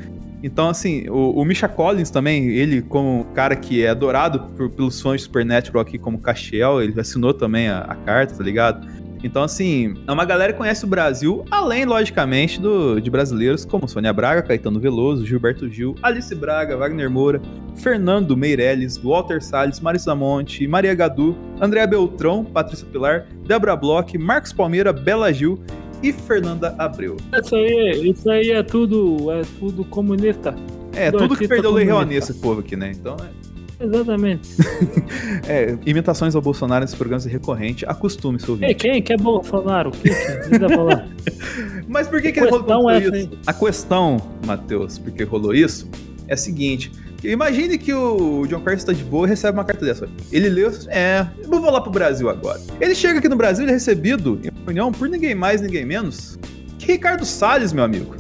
Então, assim, o, o Misha Collins também, ele como cara que é adorado por, pelos fãs de Supernatural aqui como Castiel, ele assinou também a, a carta, tá ligado? Então, assim, é uma galera que conhece o Brasil, além, logicamente, do, de brasileiros como Sônia Braga, Caetano Veloso, Gilberto Gil, Alice Braga, Wagner Moura, Fernando Meirelles, Walter Salles, Marisa Monte, Maria Gadu, Andréa Beltrão, Patrícia Pilar, Débora Bloch, Marcos Palmeira, Bela Gil e Fernanda Abreu. Isso aí, isso aí é tudo, é tudo comunista. É, Do tudo que perdeu lei. Rouanet, esse povo aqui, né? Então, é... Exatamente. É, imitações ao Bolsonaro nesses programas é recorrente. Acostume, seu Ei, quem que é Bolsonaro? O que que você tá falando? Mas por que, que ele rolou é isso? essa aí. A questão, Matheus, porque rolou isso, é a seguinte. Imagine que o John Carter está de boa e recebe uma carta dessa. Ele leu, é, eu vou lá pro Brasil agora. Ele chega aqui no Brasil, ele é recebido, em reunião, por ninguém mais, ninguém menos, que Ricardo Salles, meu amigo.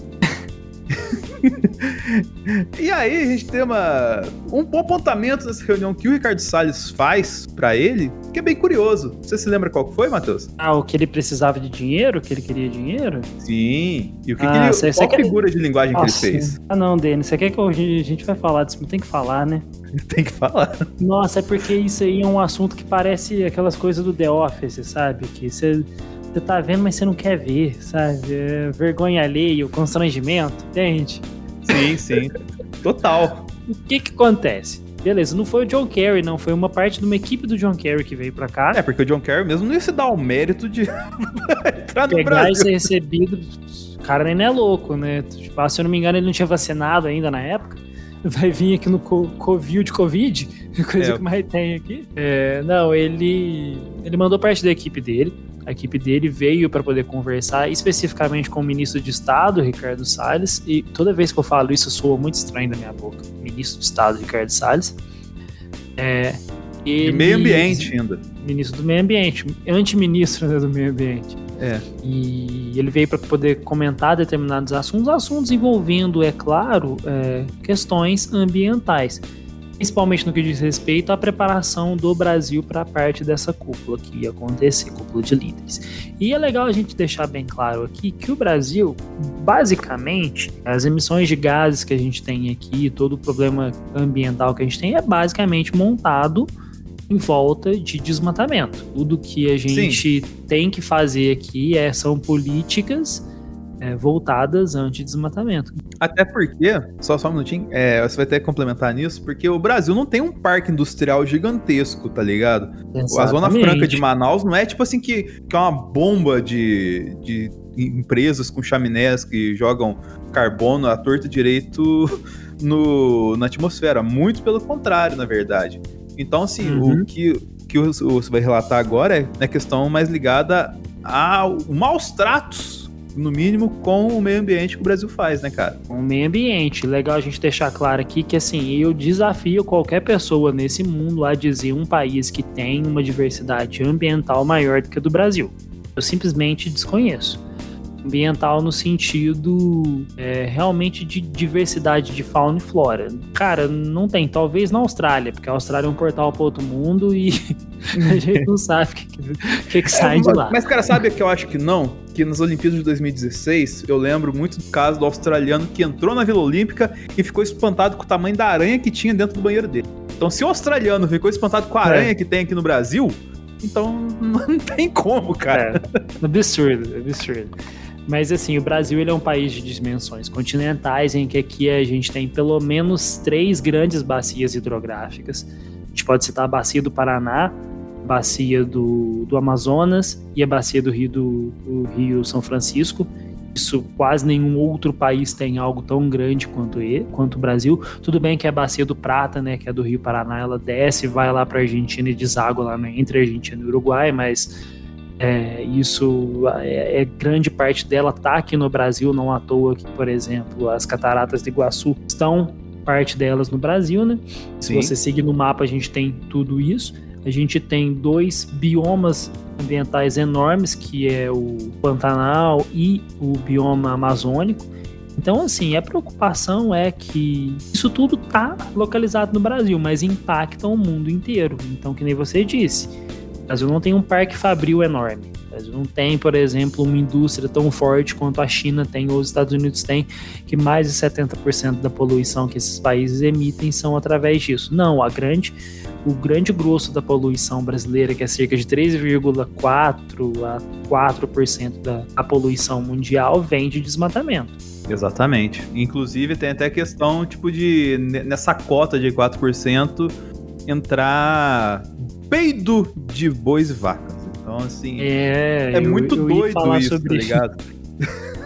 e aí a gente tem uma, um apontamento dessa reunião que o Ricardo Salles faz pra ele, que é bem curioso. Você se lembra qual que foi, Matheus? Ah, o que ele precisava de dinheiro? Que ele queria dinheiro? Sim. E o que, Ah, que ele, você- qual quer- figura de linguagem Nossa. que ele fez? Ah, não, Denis, você quer que a gente vai falar disso? Mas Tem que falar, né? Tem que falar. Nossa, é porque isso aí é um assunto que parece aquelas coisas do The Office, sabe? Que você, você tá vendo, mas você não quer ver, sabe? É vergonha alheia, o constrangimento, entende? Sim, sim. Total. O que que acontece? Beleza, não foi o John Kerry, não. Foi uma parte de uma equipe do John Kerry que veio pra cá. É, porque o John Kerry mesmo não ia se dar o mérito de entrar no pegar e Brasil. ser recebido. O cara nem é louco, né? Tipo, ah, se eu não me engano, ele não tinha vacinado ainda na época. Vai vir aqui no co- Covil de Covid, coisa É. que mais tem aqui. É, não, ele, ele mandou parte da equipe dele. A equipe dele veio para poder conversar especificamente com o ministro de Estado, Ricardo Salles. E toda vez que eu falo isso, soa muito estranho da minha boca. Ministro de Estado, Ricardo Salles. É, De ele- meio ambiente ainda. Ministro do Meio Ambiente, anti-ministro né, do Meio Ambiente. É. E ele veio para poder comentar determinados assuntos, assuntos envolvendo, é claro, é, questões ambientais, principalmente no que diz respeito à preparação do Brasil para a parte dessa cúpula que ia acontecer, cúpula de líderes. E é legal a gente deixar bem claro aqui que o Brasil, basicamente, as emissões de gases que a gente tem aqui, todo o problema ambiental que a gente tem, é basicamente montado em volta de desmatamento. Tudo que a gente tem que fazer aqui é, são políticas é, voltadas anti-desmatamento. Até porque, só só um minutinho, é, você vai que complementar nisso, porque o Brasil não tem um parque industrial gigantesco, tá ligado? A Zona Exatamente. Franca de Manaus não é tipo assim que, que é uma bomba de, de empresas com chaminés que jogam carbono à torta e direito no, na atmosfera. Muito pelo contrário, na verdade. Então, assim, Uhum. o que, que você vai relatar agora é a questão mais ligada ao maus tratos, no mínimo, com o meio ambiente que o Brasil faz, né, cara? o meio ambiente. Legal a gente deixar claro aqui que assim, eu desafio qualquer pessoa nesse mundo a dizer um país que tem uma diversidade ambiental maior do que a do Brasil. Eu simplesmente desconheço. Ambiental no sentido é, realmente de diversidade de fauna e flora. Cara, não tem. Talvez na Austrália, porque a Austrália é um portal para outro mundo e a gente não sabe o que, que, que sai É, de lá. Mas, cara, sabe que eu acho que não? Que nas Olimpíadas de 2016, eu lembro muito do caso do australiano que entrou na Vila Olímpica e ficou espantado com o tamanho da aranha que tinha dentro do banheiro dele. Então, se o australiano ficou espantado com a É. aranha que tem aqui no Brasil, então não tem como, cara. É, absurdo, absurdo. Mas assim, o Brasil ele é um país de dimensões continentais em que aqui a gente tem pelo menos três grandes bacias hidrográficas. A gente pode citar a bacia do Paraná, bacia do, do Amazonas e a bacia do Rio do, do Rio São Francisco. Isso quase nenhum outro país tem algo tão grande quanto ele, quanto o Brasil. Tudo bem que a bacia do Prata, né, que é do Rio Paraná, ela desce, vai lá para Argentina e deságua lá né, entre a Argentina e o Uruguai, mas é, isso é, é grande parte dela tá aqui no Brasil, não à toa que, por exemplo, as cataratas de Iguaçu estão parte delas no Brasil, né? Sim. Se você seguir no mapa, a gente tem tudo isso. A gente tem dois biomas ambientais enormes, que é o Pantanal e o bioma amazônico. Então, assim, a preocupação é que isso tudo está localizado no Brasil, mas impacta o mundo inteiro. Então, que nem você disse, o Brasil não tem um parque fabril enorme. Não tem, por exemplo, uma indústria tão forte quanto a China tem ou os Estados Unidos têm, que mais de 70% da poluição que esses países emitem são através disso. Não, a grande o grande grosso da poluição brasileira, que é cerca de 3,4 a 4% da, da poluição mundial, vem de desmatamento. Exatamente. Inclusive tem até questão, tipo, de nessa cota de 4% entrar peido de bois e vacas. Então, assim, é, é muito eu doido isso, tá ligado?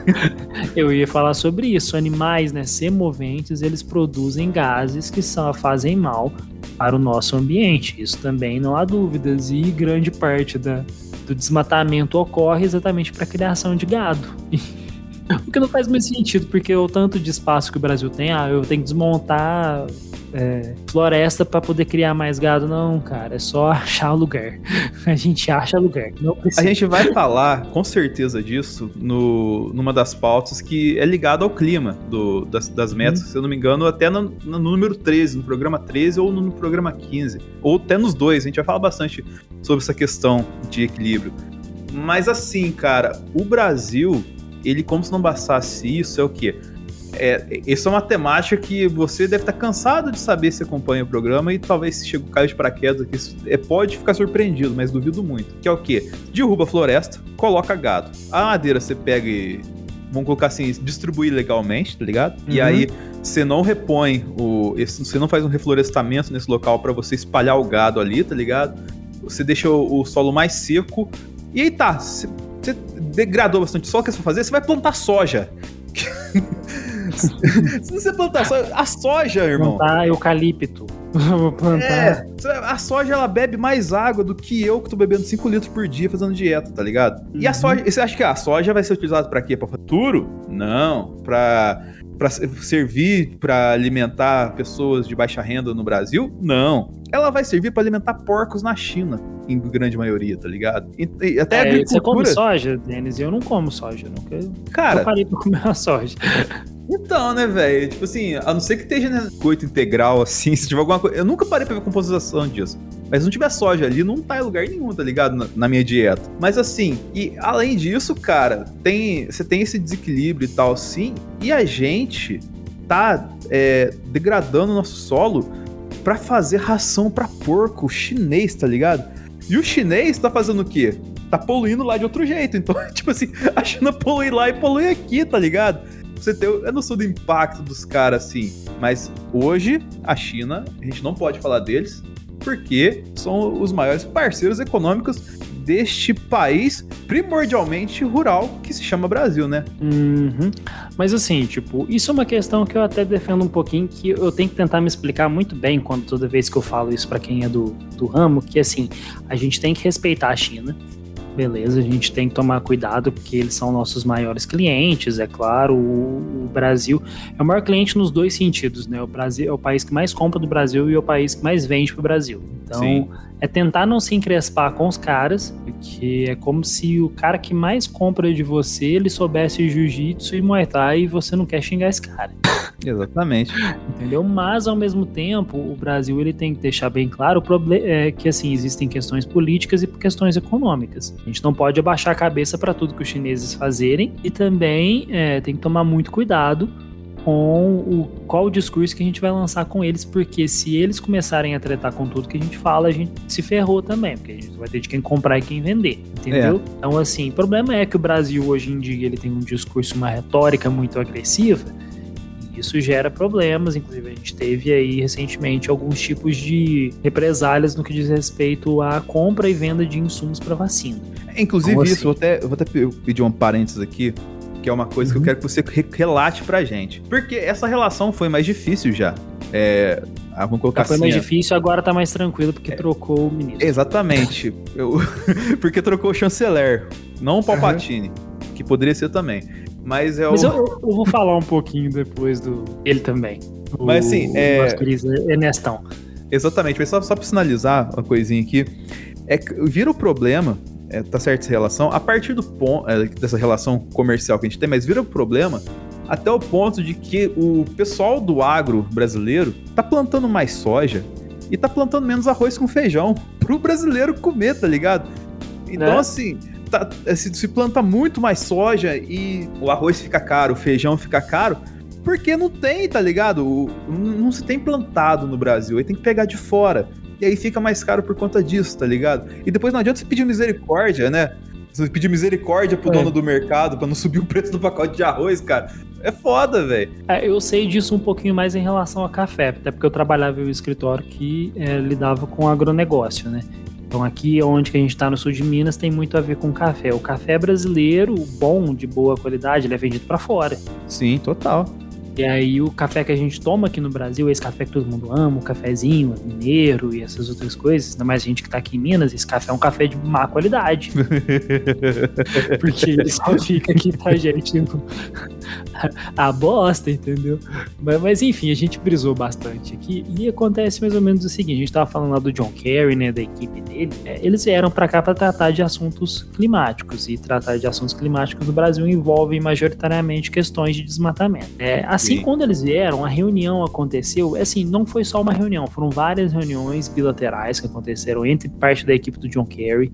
eu ia falar sobre isso. Animais, né, semoventes, eles produzem gases que só fazem mal para o nosso ambiente. Isso também não há dúvidas. E grande parte da, do desmatamento ocorre exatamente para a criação de gado. o que não faz muito sentido, porque o tanto de espaço que o Brasil tem, ah, eu tenho que desmontar é, floresta para poder criar mais gado. Não, cara, é só achar lugar. A gente acha lugar. A gente vai falar com certeza disso no, numa das pautas que é ligada ao clima do, das, das metas, hum. se eu não me engano, até no, no, número 13, no programa 13 ou no, no programa 15. Ou até nos dois. A gente vai falar bastante sobre essa questão de equilíbrio. Mas assim, cara, o Brasil, ele, como se não bastasse isso, é o quê? É, isso é uma temática que você deve estar cansado de saber se acompanha o programa e talvez se chega o caio de paraquedas aqui, é, pode ficar surpreendido, mas duvido muito. Que é o quê? Derruba a floresta, coloca gado. A madeira você pega e, vamos colocar assim, distribui legalmente, tá ligado? Uhum. E aí você não repõe, o, você não faz um reflorestamento nesse local para você espalhar o gado ali, tá ligado? Você deixa o, o solo mais seco e aí tá, você degradou bastante solo, o que você vai fazer? Você vai plantar soja. Se você plantar soja, a soja, irmão. Plantar eucalipto. Vou plantar. É, a soja ela bebe mais água do que eu que tô bebendo 5 litros por dia fazendo dieta, tá ligado? Uhum. E a uhum. soja, você acha que a soja vai ser utilizada para quê? Para futuro? Não, para para servir para alimentar pessoas de baixa renda no Brasil? Não. Ela vai servir para alimentar porcos na China, em grande maioria, tá ligado? E, e até é, agricultura... Você come soja, Denis? Eu não como soja, nunca. Cara, eu parei pra comer a soja. Então, né, velho? Tipo assim, a não ser que esteja né, coito integral, assim, se tiver alguma coisa. Eu nunca parei pra ver composição disso. Mas se não tiver soja ali, não tá em lugar nenhum, tá ligado? Na, na, minha dieta. Mas assim, e além disso, cara, tem. Você tem esse desequilíbrio e tal, sim. E a gente tá é, degradando o nosso solo para fazer ração para porco chinês, tá ligado? E o chinês tá fazendo o quê? Tá poluindo lá de outro jeito. Então, tipo assim, a China polui lá e polui aqui, tá ligado? Você ter a noção do impacto dos caras, assim. Mas hoje, a China, a gente não pode falar deles, porque são os maiores parceiros econômicos deste país primordialmente rural que se chama Brasil, né? Uhum. Mas assim, tipo, isso é uma questão que eu até defendo um pouquinho, que eu tenho que tentar me explicar muito bem quando toda vez que eu falo isso para quem é do, do ramo, que assim, a gente tem que respeitar a China, beleza, a gente tem que tomar cuidado porque eles são nossos maiores clientes, é claro. O, o, Brasil é o maior cliente nos dois sentidos, né? O Brasil é o país que mais compra do Brasil e é o país que mais vende para o Brasil. Então, Sim. É tentar não se encrespar com os caras, porque é como se o cara que mais compra de você, ele soubesse jiu-jitsu e muay thai e você não quer xingar esse cara. Exatamente. Entendeu? Mas ao mesmo tempo, o Brasil ele tem que deixar bem claro o problema é que assim existem questões políticas e questões econômicas. A gente não pode abaixar a cabeça para tudo que os chineses fazerem e também é, tem que tomar muito cuidado com o qual o discurso que a gente vai lançar com eles, porque se eles começarem a tratar com tudo que a gente fala, a gente se ferrou também, porque a gente vai ter de quem comprar e quem vender, entendeu? É. Então, assim, o problema é que o Brasil hoje em dia ele tem um discurso, uma retórica muito agressiva, isso gera problemas, inclusive a gente teve aí recentemente alguns tipos de represálias no que diz respeito à compra e venda de insumos para vacina. Inclusive isso, assim? vou até, vou até pedir um parênteses aqui, que é uma coisa que eu uhum. quero que você relate pra gente. Porque essa relação foi mais difícil já. É, ah, vamos colocar já foi assim, mais difícil, agora tá mais tranquilo porque é, trocou o ministro. Exatamente. eu, porque trocou o chanceler, não o Palpatine, uhum. que poderia ser também. Mas é o. Mas eu, eu, vou falar um pouquinho depois do. Ele também. Mas assim, é. Nosso querido Ernestão. Exatamente, mas só, só pra sinalizar uma coisinha aqui. É que vira o problema, é, tá certo essa relação, a partir do ponto é, dessa relação comercial que a gente tem, mas vira o problema até o ponto de que o pessoal do agro brasileiro tá plantando mais soja e tá plantando menos arroz com feijão pro brasileiro comer, tá ligado? Então, Né? assim, tá- se, se planta muito mais soja e o arroz fica caro, o feijão fica caro, porque não tem, tá ligado? O- não, não se tem plantado no Brasil, aí tem que pegar de fora. E aí fica mais caro por conta disso, tá ligado? E depois não adianta você pedir misericórdia, né? Você pedir misericórdia pro É. dono do mercado pra não subir o preço do pacote de arroz, cara. É foda, velho. É, eu sei disso um pouquinho mais em relação a café, até porque eu trabalhava em um escritório que é, lidava com agronegócio, né? Então aqui onde a gente está no sul de Minas tem muito a ver com café. O café brasileiro, bom, de boa qualidade, ele é vendido para fora. Sim, total. E aí o café que a gente toma aqui no Brasil, esse café que todo mundo ama, o cafezinho, mineiro e essas outras coisas, ainda mais a gente que tá aqui em Minas, esse café é um café de má qualidade. Porque ele só fica aqui pra gente no- a bosta, entendeu? Mas, mas, enfim, a gente brisou bastante aqui e acontece mais ou menos o seguinte: a gente tava falando lá do John Kerry, né, da equipe dele. É, eles vieram pra cá pra tratar de assuntos climáticos e tratar de assuntos climáticos no Brasil envolve majoritariamente questões de desmatamento. É, assim, Sim. quando eles vieram, a reunião aconteceu. Assim, não foi só uma reunião, foram várias reuniões bilaterais que aconteceram entre parte da equipe do John Kerry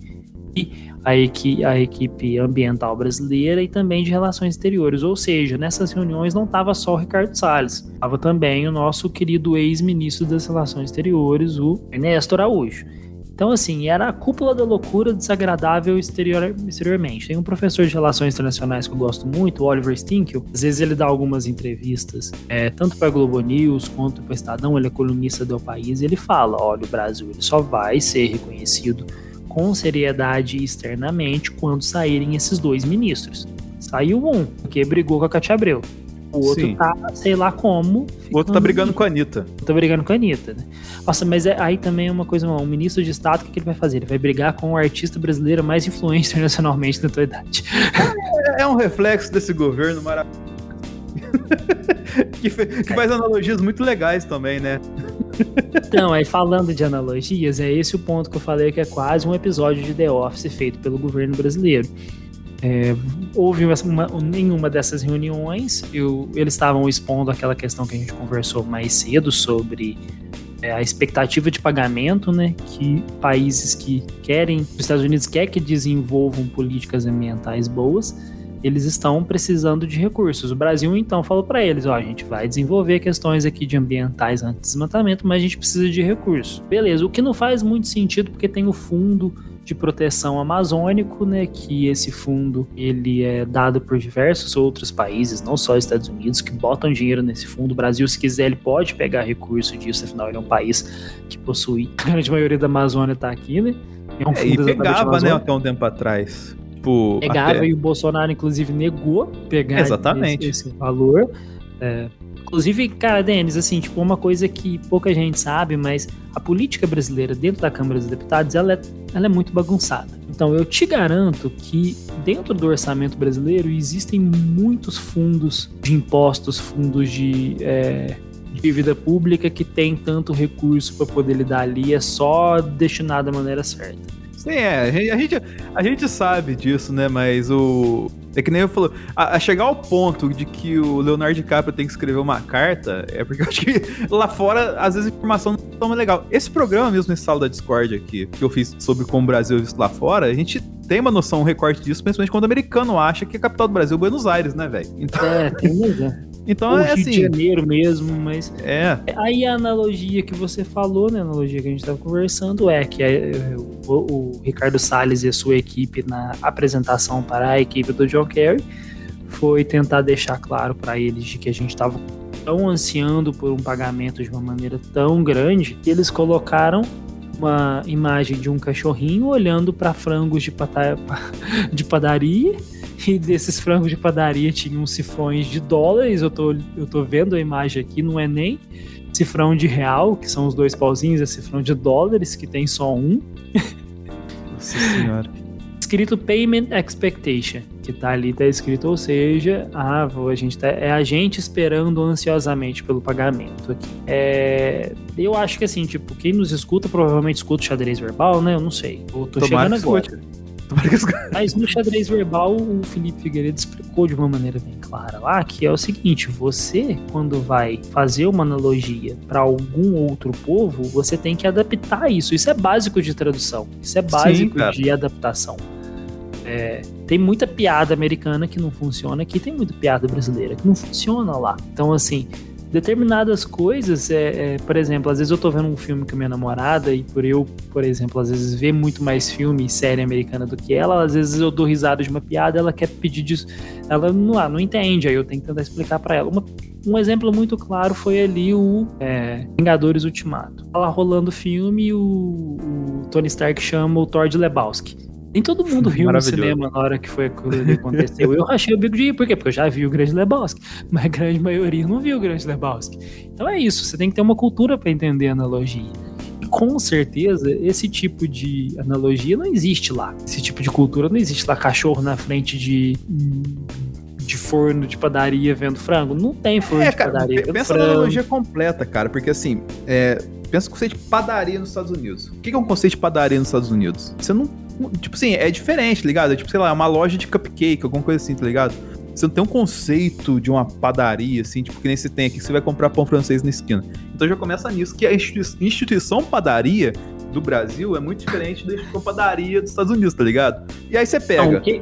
a, equi- a equipe ambiental brasileira e também de relações exteriores. Ou seja, nessas reuniões não estava só o Ricardo Salles, estava também o nosso querido ex-ministro das Relações Exteriores, o Ernesto Araújo. Então, assim, era a cúpula da loucura desagradável exterior, exteriormente. Tem um professor de relações internacionais que eu gosto muito, o Oliver Stinkel. Às vezes ele dá algumas entrevistas, é, tanto para a Globo News quanto para o Estadão. Ele é colunista do País e ele fala: olha, o Brasil ele só vai ser reconhecido com seriedade externamente quando saírem esses dois ministros. Saiu um, porque brigou com a Cátia Abreu. O outro Sim. tá, sei lá como. O outro tá brigando com a Anitta. Tá brigando com a Anitta, né? Nossa, mas é- aí também é uma coisa, um ministro de Estado, o que, que ele vai fazer? Ele vai brigar com o artista brasileiro mais influente internacionalmente da atualidade. É um reflexo desse governo maravilhoso. que, que faz analogias muito legais também, né? Então, aí falando de analogias, é esse o ponto que eu falei que é quase um episódio de The Office feito pelo governo brasileiro. É, houve uma- uma- nenhuma dessas reuniões, eu- eles estavam expondo aquela questão que a gente conversou mais cedo sobre é, a expectativa de pagamento, né? Que países que querem, os Estados Unidos quer que desenvolvam políticas ambientais boas, eles estão precisando de recursos. O Brasil então falou para eles, ó, a gente vai desenvolver questões aqui de ambientais anti-desmatamento, mas a gente precisa de recursos. Beleza, o que não faz muito sentido porque tem o fundo de proteção amazônico, né, que esse fundo ele é dado por diversos outros países, não só os Estados Unidos, que botam dinheiro nesse fundo. O Brasil, se quiser, ele pode pegar recurso disso, afinal ele é um país que possui a grande maioria da Amazônia tá aqui, né? É um É, e pegava, né, até um tempo atrás. Tipo, Pegava até- e o Bolsonaro, inclusive, negou pegar Exatamente. esse, esse valor. É, inclusive, cara, Denis, assim, tipo, uma coisa que pouca gente sabe, mas a política brasileira dentro da Câmara dos Deputados, ela é, ela é muito bagunçada. Então, eu te garanto que dentro do orçamento brasileiro existem muitos fundos de impostos, fundos de é, dívida pública que tem tanto recurso para poder lidar ali, é só destinado da maneira certa. Sim, é. A gente, a gente, a gente sabe disso, né? Mas o. É que nem eu falou, a, a chegar ao ponto de que o Leonardo DiCaprio tem que escrever uma carta, é porque eu acho que lá fora, às vezes, a informação não é tão legal. Esse programa mesmo, esse sala da Discord aqui, que eu fiz sobre como o Brasil é visto lá fora, a gente tem uma noção, um recorte disso, principalmente quando o americano acha que a capital do Brasil é Buenos Aires, né, velho? Então, É, tem mesmo. Então é Rio de assim. Janeiro mesmo, mas É, aí a analogia que você falou, né, a analogia que a gente estava conversando é que é, o, o Ricardo Salles e a sua equipe na apresentação para a equipe do John Kerry foi tentar deixar claro para eles de que a gente estava tão ansiando por um pagamento de uma maneira tão grande que eles colocaram uma imagem de um cachorrinho olhando para frangos de, pata- de padaria e desses frangos de padaria tinham cifrões de dólares. Eu tô, eu tô vendo a imagem aqui, não é nem cifrão de real, que são os dois pauzinhos, é cifrão de dólares, que tem só um. nossa senhora. Escrito Payment Expectation. que tá ali, tá escrito, ou seja, ah, a gente tá, é a gente esperando ansiosamente pelo pagamento aqui. É, eu acho que assim, tipo, quem nos escuta provavelmente escuta o xadrez verbal, né? Eu não sei. Eu tô Tomara chegando agora. Mas no xadrez verbal, o Felipe Figueiredo explicou de uma maneira bem clara lá que é o seguinte: você, quando vai fazer uma analogia para algum outro povo, você tem que adaptar isso. Isso é básico de tradução. Isso é básico Sim, de adaptação. É, tem muita piada americana que não funciona aqui, tem muita piada brasileira que não funciona lá. Então, assim, determinadas coisas, é, é, por exemplo, às vezes eu tô vendo um filme com minha namorada e por eu, por exemplo, às vezes ver muito mais filme e série americana do que ela, às vezes eu dou risada de uma piada, ela quer pedir disso, ela não, ah, não entende, aí eu tenho que tentar explicar para ela. Uma, um exemplo muito claro foi ali o é, Vingadores Ultimato. Tá lá rolando o filme e o, o Tony Stark chama o Thor de Lebowski. Nem todo mundo riu no cinema na hora que foi aquilo que aconteceu. Eu rachei o bico de rir, por quê? Porque eu já vi o Grande Lebowski, mas a grande maioria não viu o Grande Lebowski. Então é isso, você tem que ter uma cultura para entender a analogia. E com certeza, esse tipo de analogia não existe lá. Esse tipo de cultura não existe lá. Cachorro na frente de de forno de padaria vendo frango. Não tem forno é, de cara, padaria. Pensa na analogia completa, cara, porque assim, é, pensa no conceito de padaria nos Estados Unidos. O que é um conceito de padaria nos Estados Unidos? Você não Tipo assim, é diferente, tá ligado? É tipo, sei lá, uma loja de cupcake, alguma coisa assim, tá ligado? Você não tem um conceito de uma padaria, assim, tipo, que nem você tem aqui, que você vai comprar pão francês na esquina. Então já começa nisso, que a instituição padaria do Brasil é muito diferente da instituição padaria dos Estados Unidos, tá ligado? E aí você pega. Não, que,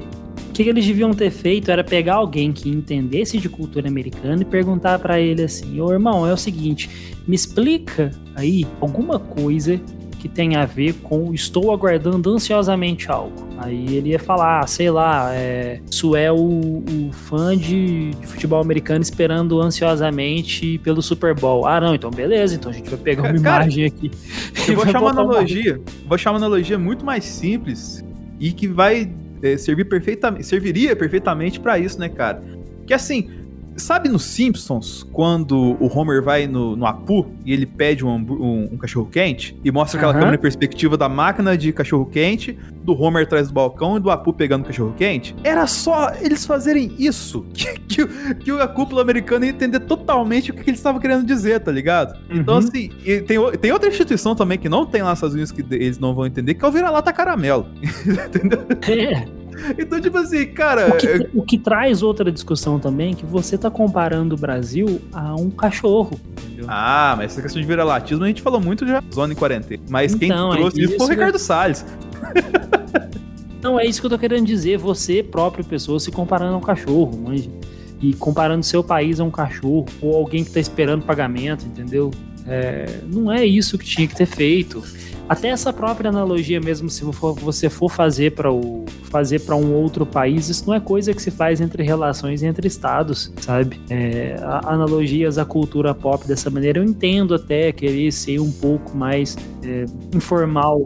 o que eles deviam ter feito era pegar alguém que entendesse de cultura americana e perguntar para ele assim: Ô irmão, é o seguinte, me explica aí alguma coisa que tem a ver com estou aguardando ansiosamente algo. Aí ele ia falar, sei lá, é, isso é o, o fã de, de, futebol americano esperando ansiosamente pelo Super Bowl. Ah, não, então beleza, então a gente vai pegar uma Cara, imagem aqui. Eu vou achar uma analogia, uma... vou achar uma analogia muito mais simples e que vai é, servir perfeitamente, serviria perfeitamente para isso, né, cara? Que assim, Sabe nos Simpsons, quando o Homer vai no, no Apu e ele pede um, um, um cachorro-quente e mostra aquela uhum. câmera em perspectiva da máquina de cachorro-quente, do Homer atrás do balcão e do Apu pegando cachorro-quente? Era só eles fazerem isso que, que, que a cúpula americana ia entender totalmente o que, que eles estavam querendo dizer, tá ligado? Então, uhum. Então, assim, tem, tem outra instituição também que não tem lá nos Estados Unidos que eles não vão entender, que é o vira-lata caramelo. Entendeu? É. Então, tipo assim, cara. O que, é o que, traz outra discussão também é que você tá comparando o Brasil a um cachorro. Entendeu? Ah, mas essa questão de viralatismo a gente falou muito já zona em quarentena. Mas então, quem trouxe é isso foi o Ricardo Salles. Não, é isso que eu tô querendo dizer. Você, próprio pessoa, se comparando a um cachorro, manja. E comparando seu país a um cachorro, ou alguém que tá esperando pagamento, entendeu? É, não é isso que tinha que ter feito. Até essa própria analogia mesmo, se você for fazer para o fazer para um outro país, isso não é coisa que se faz entre relações entre estados, sabe? É, analogias à cultura pop dessa maneira, eu entendo até querer ser um pouco mais é, informal.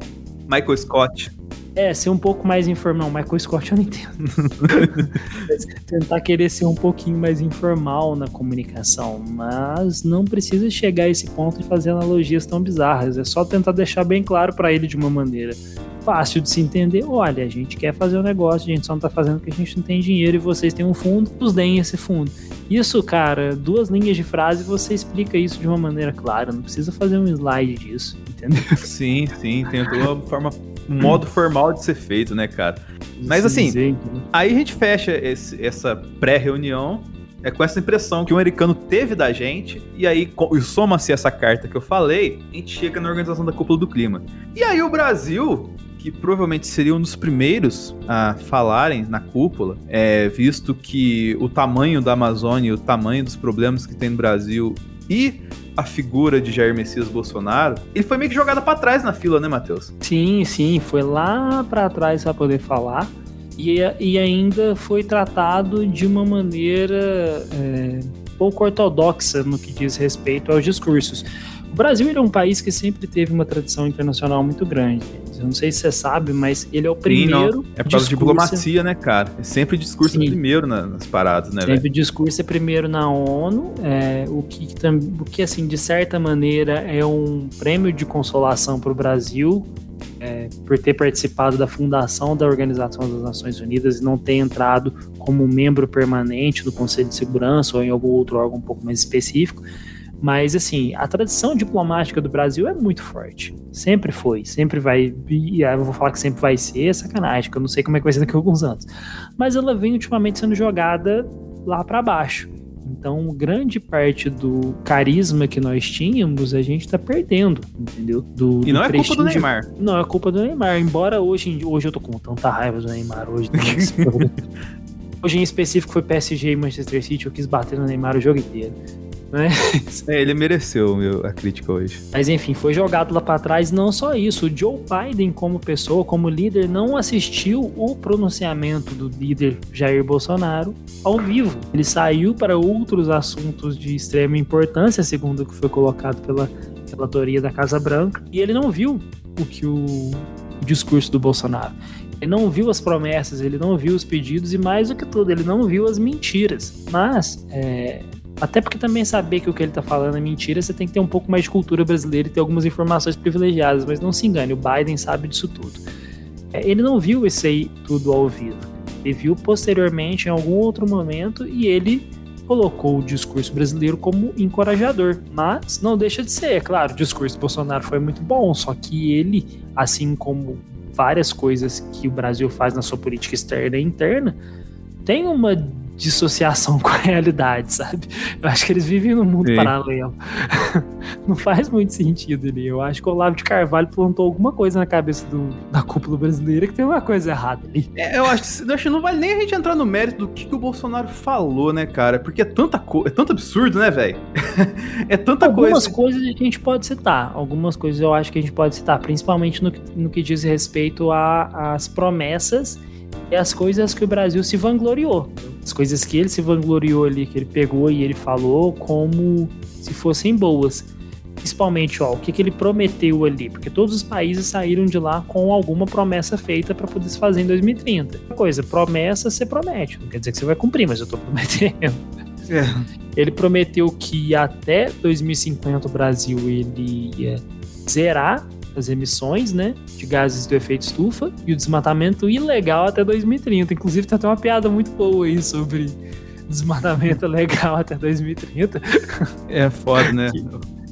Michael Scott. É, ser um pouco mais informal. Michael Scott eu não entendo. Tentar querer ser um pouquinho mais informal na comunicação. Mas não precisa chegar a esse ponto de fazer analogias tão bizarras. É só tentar deixar bem claro para ele de uma maneira fácil de se entender. Olha, a gente quer fazer um negócio, a gente só não tá fazendo porque a gente não tem dinheiro e vocês têm um fundo, nos deem esse fundo. Isso, cara, duas linhas de frase você explica isso de uma maneira clara. Não precisa fazer um slide disso, entendeu? Sim, sim, tem uma forma modo formal de ser feito, né, cara? Mas assim, né? aí a gente fecha esse, essa pré-reunião é com essa impressão que o americano teve da gente, e aí soma-se essa carta que eu falei, a gente chega na organização da cúpula do clima. E aí o Brasil, que provavelmente seria um dos primeiros a falarem na cúpula, é, visto que o tamanho da Amazônia, o tamanho dos problemas que tem no Brasil e a figura de Jair Messias Bolsonaro, ele foi meio que jogado para trás na fila, né, Matheus? Sim, sim, foi lá para trás para poder falar. E, e ainda foi tratado de uma maneira é, pouco ortodoxa no que diz respeito aos discursos. O Brasil é um país que sempre teve uma tradição internacional muito grande. Eu não sei se você sabe, mas ele é o primeiro. Sim, é por causa de diplomacia, né, cara? É sempre discurso Sim. primeiro nas paradas, né? Sempre véio? discurso é primeiro na ONU, é, o, que, o que, assim, de certa maneira, é um prêmio de consolação para o Brasil. é, por ter participado da fundação da Organização das Nações Unidas e não ter entrado como membro permanente do Conselho de Segurança ou em algum outro órgão um pouco mais específico. Mas, assim, a tradição diplomática do Brasil é muito forte. Sempre foi, sempre vai. E eu vou falar que sempre vai ser, sacanagem, que eu não sei como é que vai ser daqui a alguns anos. Mas ela vem ultimamente sendo jogada lá para baixo. Então, grande parte do carisma que nós tínhamos, a gente tá perdendo, entendeu? Do, e não do é culpa do Neymar. Não é culpa do Neymar. Embora hoje, hoje eu tô com tanta raiva do Neymar hoje. hoje em específico foi PSG e Manchester City, eu quis bater no Neymar o jogo inteiro né? É, ele mereceu meu, a crítica hoje. Mas enfim, foi jogado lá para trás. Não só isso, o Joe Biden, como pessoa, como líder, não assistiu o pronunciamento do líder Jair Bolsonaro ao vivo. Ele saiu para outros assuntos de extrema importância, segundo o que foi colocado pela relatoria da Casa Branca, e ele não viu o que o, o discurso do Bolsonaro. Ele não viu as promessas, ele não viu os pedidos e mais do que tudo, ele não viu as mentiras. Mas é, até porque também saber que o que ele tá falando é mentira, você tem que ter um pouco mais de cultura brasileira e ter algumas informações privilegiadas, mas não se engane, o Biden sabe disso tudo. É, ele não viu isso aí tudo ao vivo. Ele viu posteriormente, em algum outro momento, e ele colocou o discurso brasileiro como encorajador. Mas não deixa de ser, é claro, o discurso do Bolsonaro foi muito bom, só que ele, assim como várias coisas que o Brasil faz na sua política externa e interna, tem uma dissociação com a realidade, sabe? Eu acho que eles vivem num mundo Sim. paralelo. Não faz muito sentido ali. Eu acho que o Olavo de Carvalho plantou alguma coisa na cabeça do, da cúpula brasileira que tem uma coisa errada ali. É, eu, acho, eu acho que não vale nem a gente entrar no mérito do que, que o Bolsonaro falou, né, cara? Porque é tanta é tanto absurdo, né, velho? é tanta Algumas coisa. Algumas coisas a gente pode citar. Algumas coisas eu acho que a gente pode citar, principalmente no no que diz respeito às promessas e as coisas que o Brasil se vangloriou. As coisas que ele se vangloriou ali, que ele pegou e ele falou como se fossem boas. Principalmente, ó, o que, que ele prometeu ali, porque todos os países saíram de lá com alguma promessa feita para poder se fazer em 2030. Coisa, promessa você promete, não quer dizer que você vai cumprir, mas eu tô prometendo. É. Ele prometeu que até 2050 o Brasil ele ia zerar as emissões, né, de gases do efeito estufa e o desmatamento ilegal até 2030. Inclusive tem até uma piada muito boa aí sobre desmatamento legal até 2030. É foda, né?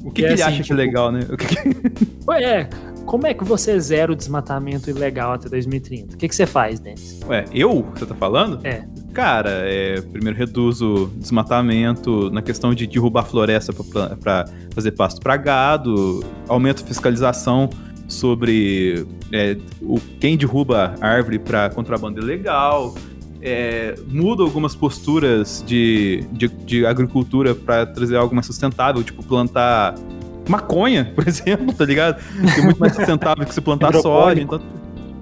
o que, que, que ele assim, acha que é tipo, legal, né? O que que... É, como é que você zera o desmatamento ilegal até 2030? O que, que você faz, Denis? Ué, eu? Você tá falando? É. Cara, é, primeiro reduzo desmatamento na questão de derrubar floresta para fazer pasto para gado, aumento a fiscalização sobre é, o, quem derruba árvore para contrabando ilegal, é, muda algumas posturas de, de, de agricultura para trazer algo mais sustentável, tipo plantar maconha, por exemplo, tá ligado? Que é muito mais sustentável que se plantar soja. Então,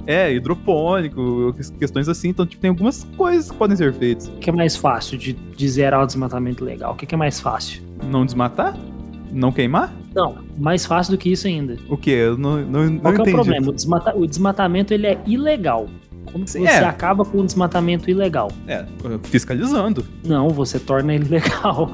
é, hidropônico, questões assim. Então, tipo, tem algumas coisas que podem ser feitas. O que é mais fácil de, de zerar o desmatamento legal? O que é mais fácil? Não desmatar? Não queimar? Não, mais fácil do que isso ainda. O quê? Eu não, não, não Qual entendi. é o problema? O, desmata, o desmatamento ele é ilegal. Como Sim, você é. acaba com o desmatamento ilegal? É, fiscalizando. Não, você torna ele legal.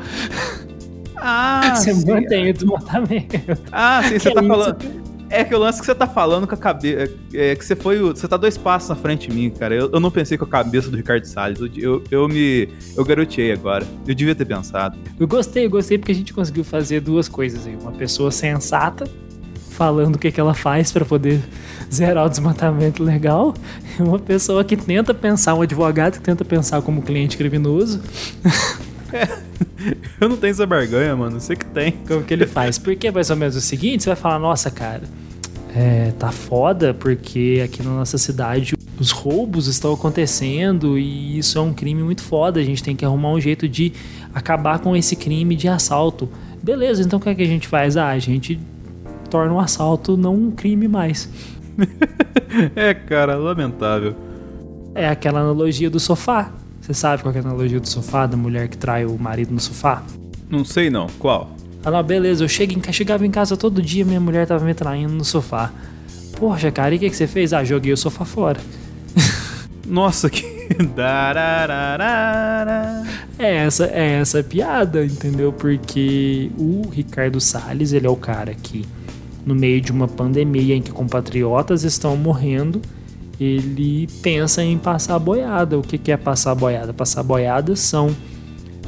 Ah, você sim. mantém o desmatamento. Ah, sim, você tá falando. É que o lance que você tá falando com a cabeça. É que você foi. Você tá dois passos na frente de mim, cara. Eu, eu não pensei com a cabeça do Ricardo Salles. Eu, eu, me. Eu garoteei agora. Eu devia ter pensado. Eu gostei, eu gostei porque a gente conseguiu fazer duas coisas aí. Uma pessoa sensata, falando o que, que ela faz para poder zerar o desmatamento legal. Uma pessoa que tenta pensar, um advogado que tenta pensar como cliente criminoso. É, eu não tenho essa barganha, mano. Sei que tem. Como que ele faz? Porque é mais ou menos o seguinte: você vai falar, nossa, cara, é, tá foda, porque aqui na nossa cidade os roubos estão acontecendo e isso é um crime muito foda. A gente tem que arrumar um jeito de acabar com esse crime de assalto. Beleza, então o que, é que a gente faz? Ah, a gente torna o assalto não um crime mais. é, cara, lamentável. É aquela analogia do sofá. Você sabe qual é a analogia do sofá, da mulher que trai o marido no sofá? Não sei não. Qual? Ah, beleza, eu chego em, chegava em casa todo dia, minha mulher tava me traindo no sofá. Poxa, cara, e o que, que você fez? Ah, joguei o sofá fora. Nossa, que. é essa, é essa piada, entendeu? Porque o Ricardo Salles, ele é o cara que no meio de uma pandemia em que compatriotas estão morrendo, ele pensa em passar boiada. O que é passar boiada? Passar boiada são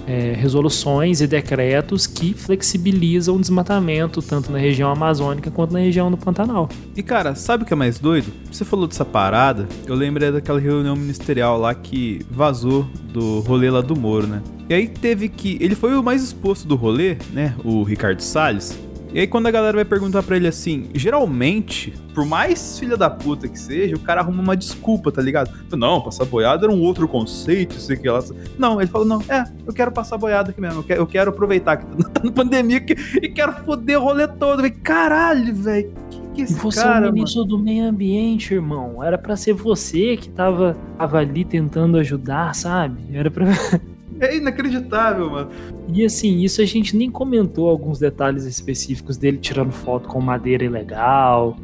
é, resoluções e decretos que flexibilizam o desmatamento tanto na região amazônica quanto na região do Pantanal. E cara, sabe o que é mais doido? Você falou dessa parada, eu lembrei daquela reunião ministerial lá que vazou do rolê lá do Moro, né? E aí teve que. Ele foi o mais exposto do rolê, né? O Ricardo Salles. E aí quando a galera vai perguntar para ele assim, geralmente, por mais filha da puta que seja, o cara arruma uma desculpa, tá ligado? Não, passar boiada era um outro conceito, sei que lá. Não, ele falou, não, é, eu quero passar boiada aqui mesmo, eu quero, eu quero aproveitar que tá na pandemia e quero foder o rolê todo. Eu Caralho, velho, que que esse você cara, é o ministro mano? do meio ambiente, irmão. Era para ser você que tava, tava ali tentando ajudar, sabe? Era pra. É inacreditável, mano. E assim, isso a gente nem comentou alguns detalhes específicos dele tirando foto com madeira ilegal.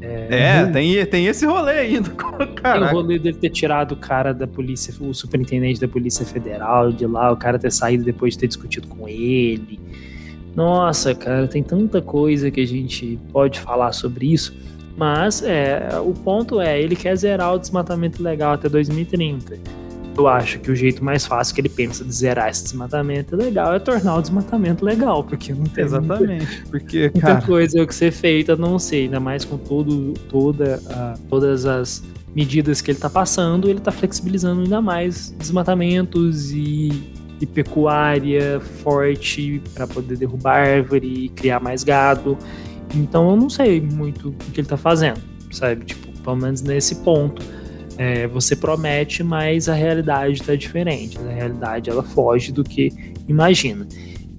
É, é tem, tem esse rolê ainda. Tem o rolê dele ter tirado o cara da polícia, o superintendente da Polícia Federal de lá, o cara ter saído depois de ter discutido com ele. Nossa, cara, tem tanta coisa que a gente pode falar sobre isso. Mas é, o ponto é, ele quer zerar o desmatamento legal até 2030 eu acho que o jeito mais fácil que ele pensa de zerar esse desmatamento legal é tornar o desmatamento legal, porque não tem Exatamente. Muita, porque, muita cara... coisa que ser feita, não sei, ainda mais com todo, toda, todas as medidas que ele está passando, ele está flexibilizando ainda mais desmatamentos e, e pecuária forte para poder derrubar árvore e criar mais gado. Então eu não sei muito o que ele está fazendo, sabe? Tipo, pelo menos nesse ponto é, você promete, mas a realidade está diferente. A realidade ela foge do que imagina.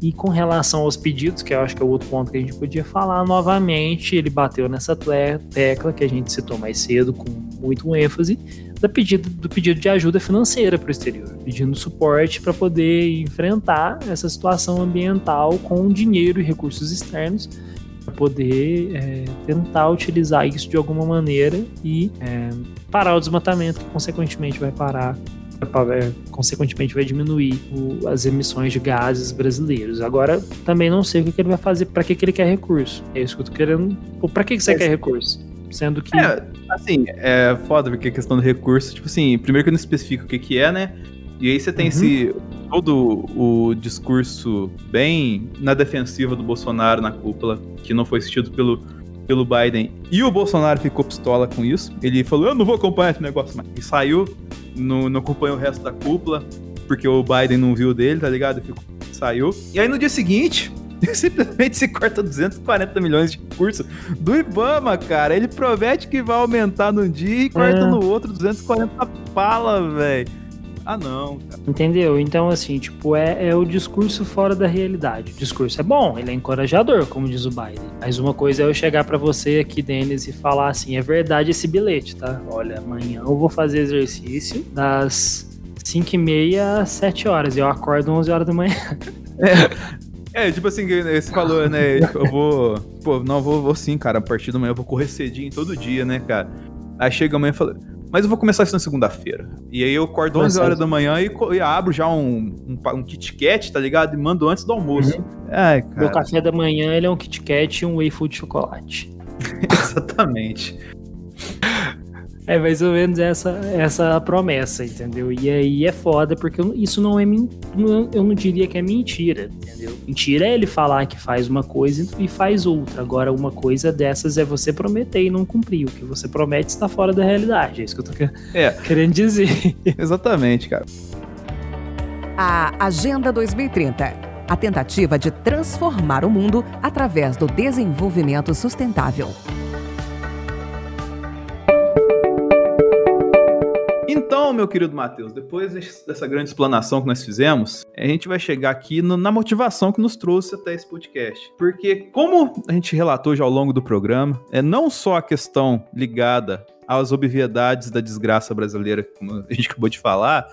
E com relação aos pedidos, que eu acho que é o outro ponto que a gente podia falar novamente, ele bateu nessa tecla que a gente citou mais cedo com muito ênfase, do pedido, do pedido de ajuda financeira para o exterior, pedindo suporte para poder enfrentar essa situação ambiental com dinheiro e recursos externos poder é, tentar utilizar isso de alguma maneira e é, parar o desmatamento, que consequentemente vai parar, é, consequentemente vai diminuir o, as emissões de gases brasileiros. Agora, também não sei o que, que ele vai fazer, para que, que ele quer recurso. É isso que eu tô querendo. Para que, que você é, quer recurso? Sendo que. É, assim, é foda, porque a questão do recurso, tipo assim, primeiro que eu não especifico o que, que é, né? E aí você tem uhum. esse todo o discurso bem na defensiva do Bolsonaro na cúpula, que não foi assistido pelo, pelo Biden. E o Bolsonaro ficou pistola com isso. Ele falou: Eu não vou acompanhar esse negócio mais. E saiu, não, não acompanhou o resto da cúpula, porque o Biden não viu dele, tá ligado? Ficou, saiu. E aí no dia seguinte, simplesmente se corta 240 milhões de recursos do Ibama, cara. Ele promete que vai aumentar num dia e corta é. no outro 240 pala, velho. Ah, não, cara. Entendeu? Então, assim, tipo, é, é o discurso fora da realidade. O discurso é bom, ele é encorajador, como diz o Biden. Mas uma coisa é eu chegar para você aqui, Denis, e falar assim: é verdade esse bilhete, tá? Olha, amanhã eu vou fazer exercício das 5 e meia às 7 horas. E eu acordo 11 horas da manhã. É. É, tipo assim, você falou, né? Eu vou. Pô, não, vou, vou sim, cara. A partir da manhã eu vou correr cedinho todo dia, né, cara? Aí chega amanhã e fala. Mas eu vou começar isso na segunda-feira. E aí eu acordo 11 horas da manhã e, e abro já um, um, um, Kit Kat, tá ligado? E mando antes do almoço. Uhum. Ai, cara. Meu café da manhã ele é um Kit Kat e um Whey Food chocolate. Exatamente. É mais ou menos essa, essa promessa, entendeu? E aí é foda, porque isso não é. Eu não diria que é mentira, entendeu? Mentira é ele falar que faz uma coisa e faz outra. Agora, uma coisa dessas é você prometer e não cumprir. O que você promete está fora da realidade. É isso que eu tô é. querendo dizer. Exatamente, cara. A Agenda 2030 a tentativa de transformar o mundo através do desenvolvimento sustentável. Então, meu querido Matheus, depois dessa grande explanação que nós fizemos, a gente vai chegar aqui no, na motivação que nos trouxe até esse podcast. Porque, como a gente relatou já ao longo do programa, é não só a questão ligada às obviedades da desgraça brasileira, como a gente acabou de falar,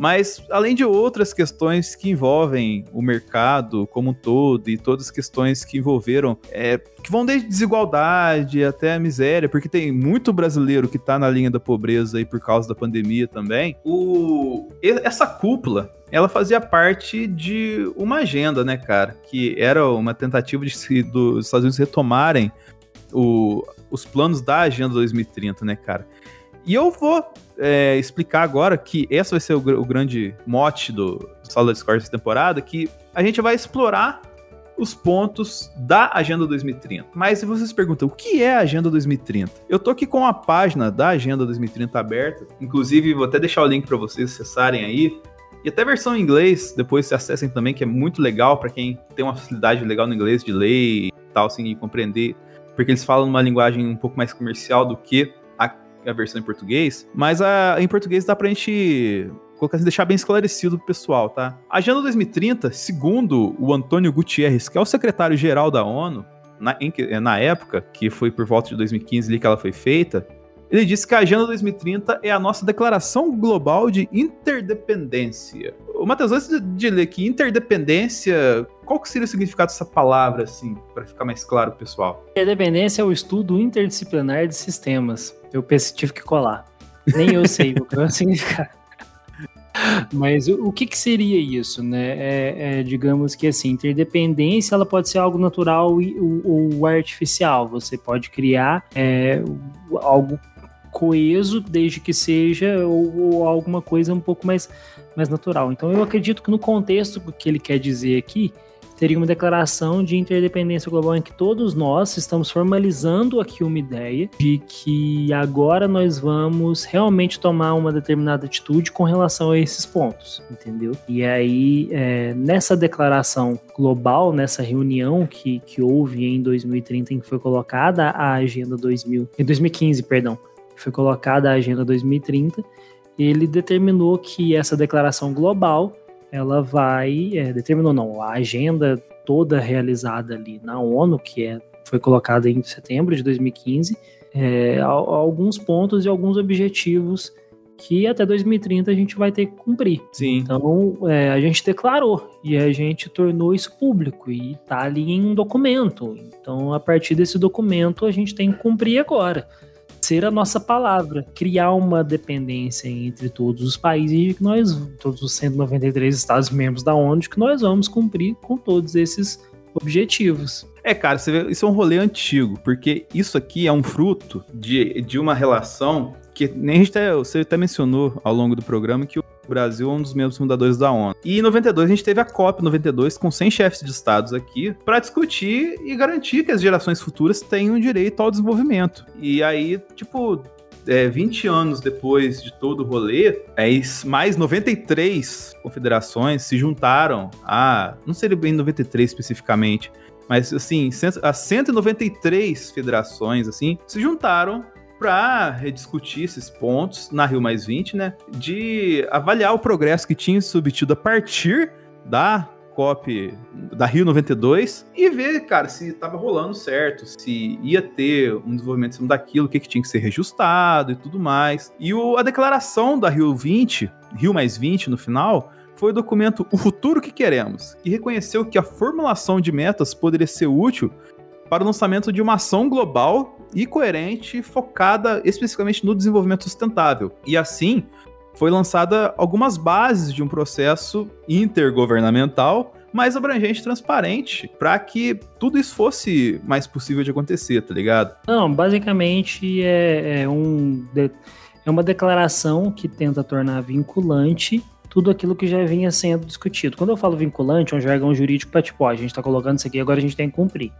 mas além de outras questões que envolvem o mercado como um todo e todas as questões que envolveram, é, que vão desde desigualdade até a miséria, porque tem muito brasileiro que está na linha da pobreza aí por causa da pandemia também. O, essa cúpula ela fazia parte de uma agenda, né, cara? Que era uma tentativa de se, dos Estados Unidos retomarem o, os planos da Agenda 2030, né, cara? E eu vou é, explicar agora que esse vai ser o, o grande mote do, do Sala Discord dessa temporada, que a gente vai explorar os pontos da Agenda 2030. Mas se vocês perguntam, o que é a Agenda 2030? Eu tô aqui com a página da Agenda 2030 aberta, inclusive vou até deixar o link para vocês acessarem aí. E até a versão em inglês, depois se acessem também, que é muito legal para quem tem uma facilidade legal no inglês de ler e tal, assim, e compreender, porque eles falam uma linguagem um pouco mais comercial do que a, a versão em português. Mas a, em português dá pra gente colocar assim, deixar bem esclarecido pro pessoal, tá? A Agenda 2030, segundo o Antônio Gutierrez, que é o secretário-geral da ONU, na, em, na época, que foi por volta de 2015 ali que ela foi feita, ele disse que a Agenda 2030 é a nossa declaração global de interdependência. O Matheus, antes de ler aqui, interdependência, qual que seria o significado dessa palavra, assim, para ficar mais claro pessoal? Interdependência é o estudo interdisciplinar de sistemas. Eu tive que colar. Nem eu sei o que vai significar. Mas o, o que, que, seria isso, né? É, é, digamos que assim, interdependência ela pode ser algo natural ou, ou artificial. Você pode criar é, algo coeso, desde que seja ou, ou, alguma coisa um pouco mais, mais natural. Então eu acredito que no contexto que ele quer dizer aqui, teria uma declaração de interdependência global em que todos nós estamos formalizando aqui uma ideia de que agora nós vamos realmente tomar uma determinada atitude com relação a esses pontos, entendeu? E aí, é, nessa declaração global, nessa reunião que, que houve em 2030, em que foi colocada a Agenda 2000, em 2015, perdão, foi colocada a Agenda 2030, ele determinou que essa declaração global ela vai, é, determinou não, a agenda toda realizada ali na ONU, que é, foi colocada em setembro de 2015, é, alguns pontos e alguns objetivos que até 2030 a gente vai ter que cumprir. Sim. Então, é, a gente declarou e a gente tornou isso público e está ali em um documento. Então, a partir desse documento, a gente tem que cumprir agora ser a nossa palavra, criar uma dependência entre todos os países que nós, todos os 193 estados membros da ONU, que nós vamos cumprir com todos esses objetivos. É, cara, vê, isso é um rolê antigo, porque isso aqui é um fruto de, de uma relação que nem a gente até, você até mencionou ao longo do programa que o Brasil é um dos membros fundadores da ONU. E em 92 a gente teve a COP 92 com 100 chefes de estados aqui para discutir e garantir que as gerações futuras tenham direito ao desenvolvimento. E aí, tipo, é, 20 anos depois de todo o rolê, é, mais 93 confederações se juntaram a. Não seria bem 93 especificamente, mas assim, as 193 federações assim se juntaram para rediscutir esses pontos na Rio Mais 20, né? De avaliar o progresso que tinha se obtido a partir da COP da Rio 92 e ver, cara, se tava rolando certo, se ia ter um desenvolvimento em cima daquilo, o que, que tinha que ser reajustado e tudo mais. E o, a declaração da Rio 20, Rio Mais 20 no final, foi o documento O Futuro que Queremos, e reconheceu que a formulação de metas poderia ser útil para o lançamento de uma ação global e coerente focada especificamente no desenvolvimento sustentável. E assim, foi lançada algumas bases de um processo intergovernamental mais abrangente e transparente para que tudo isso fosse mais possível de acontecer, tá ligado? Não, basicamente é, é um, é uma declaração que tenta tornar vinculante tudo aquilo que já vinha sendo discutido. Quando eu falo vinculante, é um jargão jurídico para tipo, ó, a gente está colocando isso aqui, agora a gente tem que cumprir.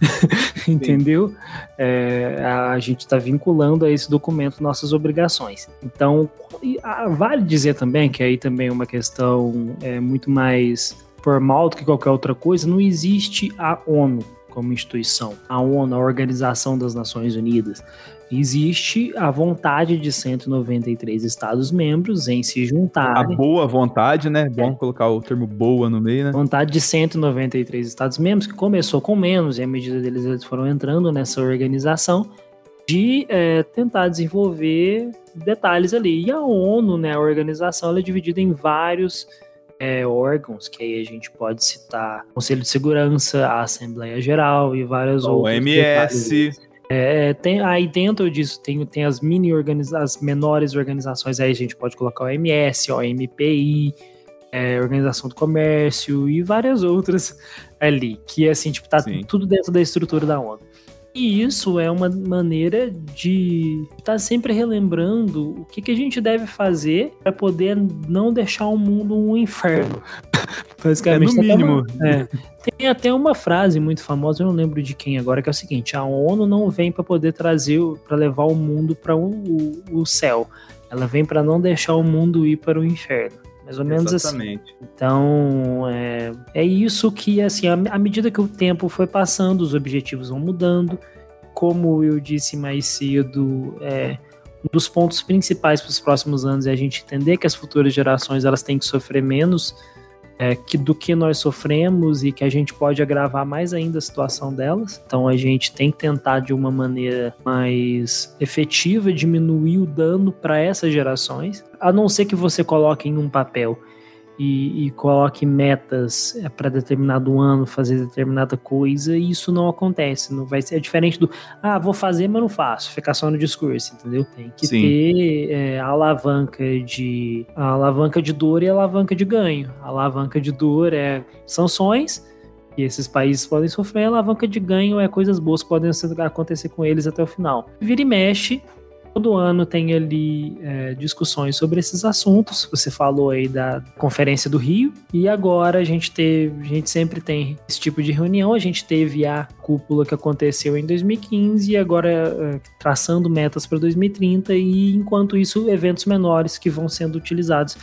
Entendeu? É, a gente está vinculando a esse documento nossas obrigações. Então, vale dizer também que aí também é uma questão é, muito mais formal do que qualquer outra coisa, não existe a ONU como instituição, a ONU, a Organização das Nações Unidas. Existe a vontade de 193 Estados-membros em se juntarem. A boa vontade, né? Bom é. colocar o termo boa no meio, né? Vontade de 193 Estados-membros, que começou com menos, e à medida deles eles foram entrando nessa organização, de é, tentar desenvolver detalhes ali. E a ONU, né, a organização, ela é dividida em vários é, órgãos, que aí a gente pode citar Conselho de Segurança, a Assembleia Geral e várias outras. OMS. É, tem, aí dentro disso tem, tem as mini organizações, as menores organizações, aí a gente pode colocar OMS, o MPI, é, Organização do Comércio e várias outras ali, que assim, tipo, tá Sim. tudo dentro da estrutura da ONU. E isso é uma maneira de estar tá sempre relembrando o que, que a gente deve fazer para poder não deixar o mundo um inferno. Basicamente, é no mínimo. É. Tem até uma frase muito famosa, eu não lembro de quem agora, que é o seguinte: a ONU não vem para poder trazer, para levar o mundo para o, o, o céu. Ela vem para não deixar o mundo ir para o inferno. Mais ou menos assim. Exatamente. assim. Então, é, é isso que, assim, à medida que o tempo foi passando, os objetivos vão mudando. Como eu disse mais cedo, é, um dos pontos principais para os próximos anos é a gente entender que as futuras gerações elas têm que sofrer menos é, que do que nós sofremos e que a gente pode agravar mais ainda a situação delas. Então a gente tem que tentar de uma maneira mais efetiva diminuir o dano para essas gerações, a não ser que você coloque em um papel e, e coloque metas é, para determinado ano fazer determinada coisa, e isso não acontece. Não vai ser é diferente do ah, vou fazer, mas não faço, ficar só no discurso, entendeu? Tem que Sim. ter é, a alavanca de a alavanca de dor e a alavanca de ganho. A alavanca de dor é sanções que esses países podem sofrer, a alavanca de ganho é coisas boas que podem acontecer com eles até o final. Vira e mexe, Todo ano tem ali é, discussões sobre esses assuntos. Você falou aí da Conferência do Rio, e agora a gente teve, a gente sempre tem esse tipo de reunião. A gente teve a cúpula que aconteceu em 2015 e agora é, traçando metas para 2030, e enquanto isso, eventos menores que vão sendo utilizados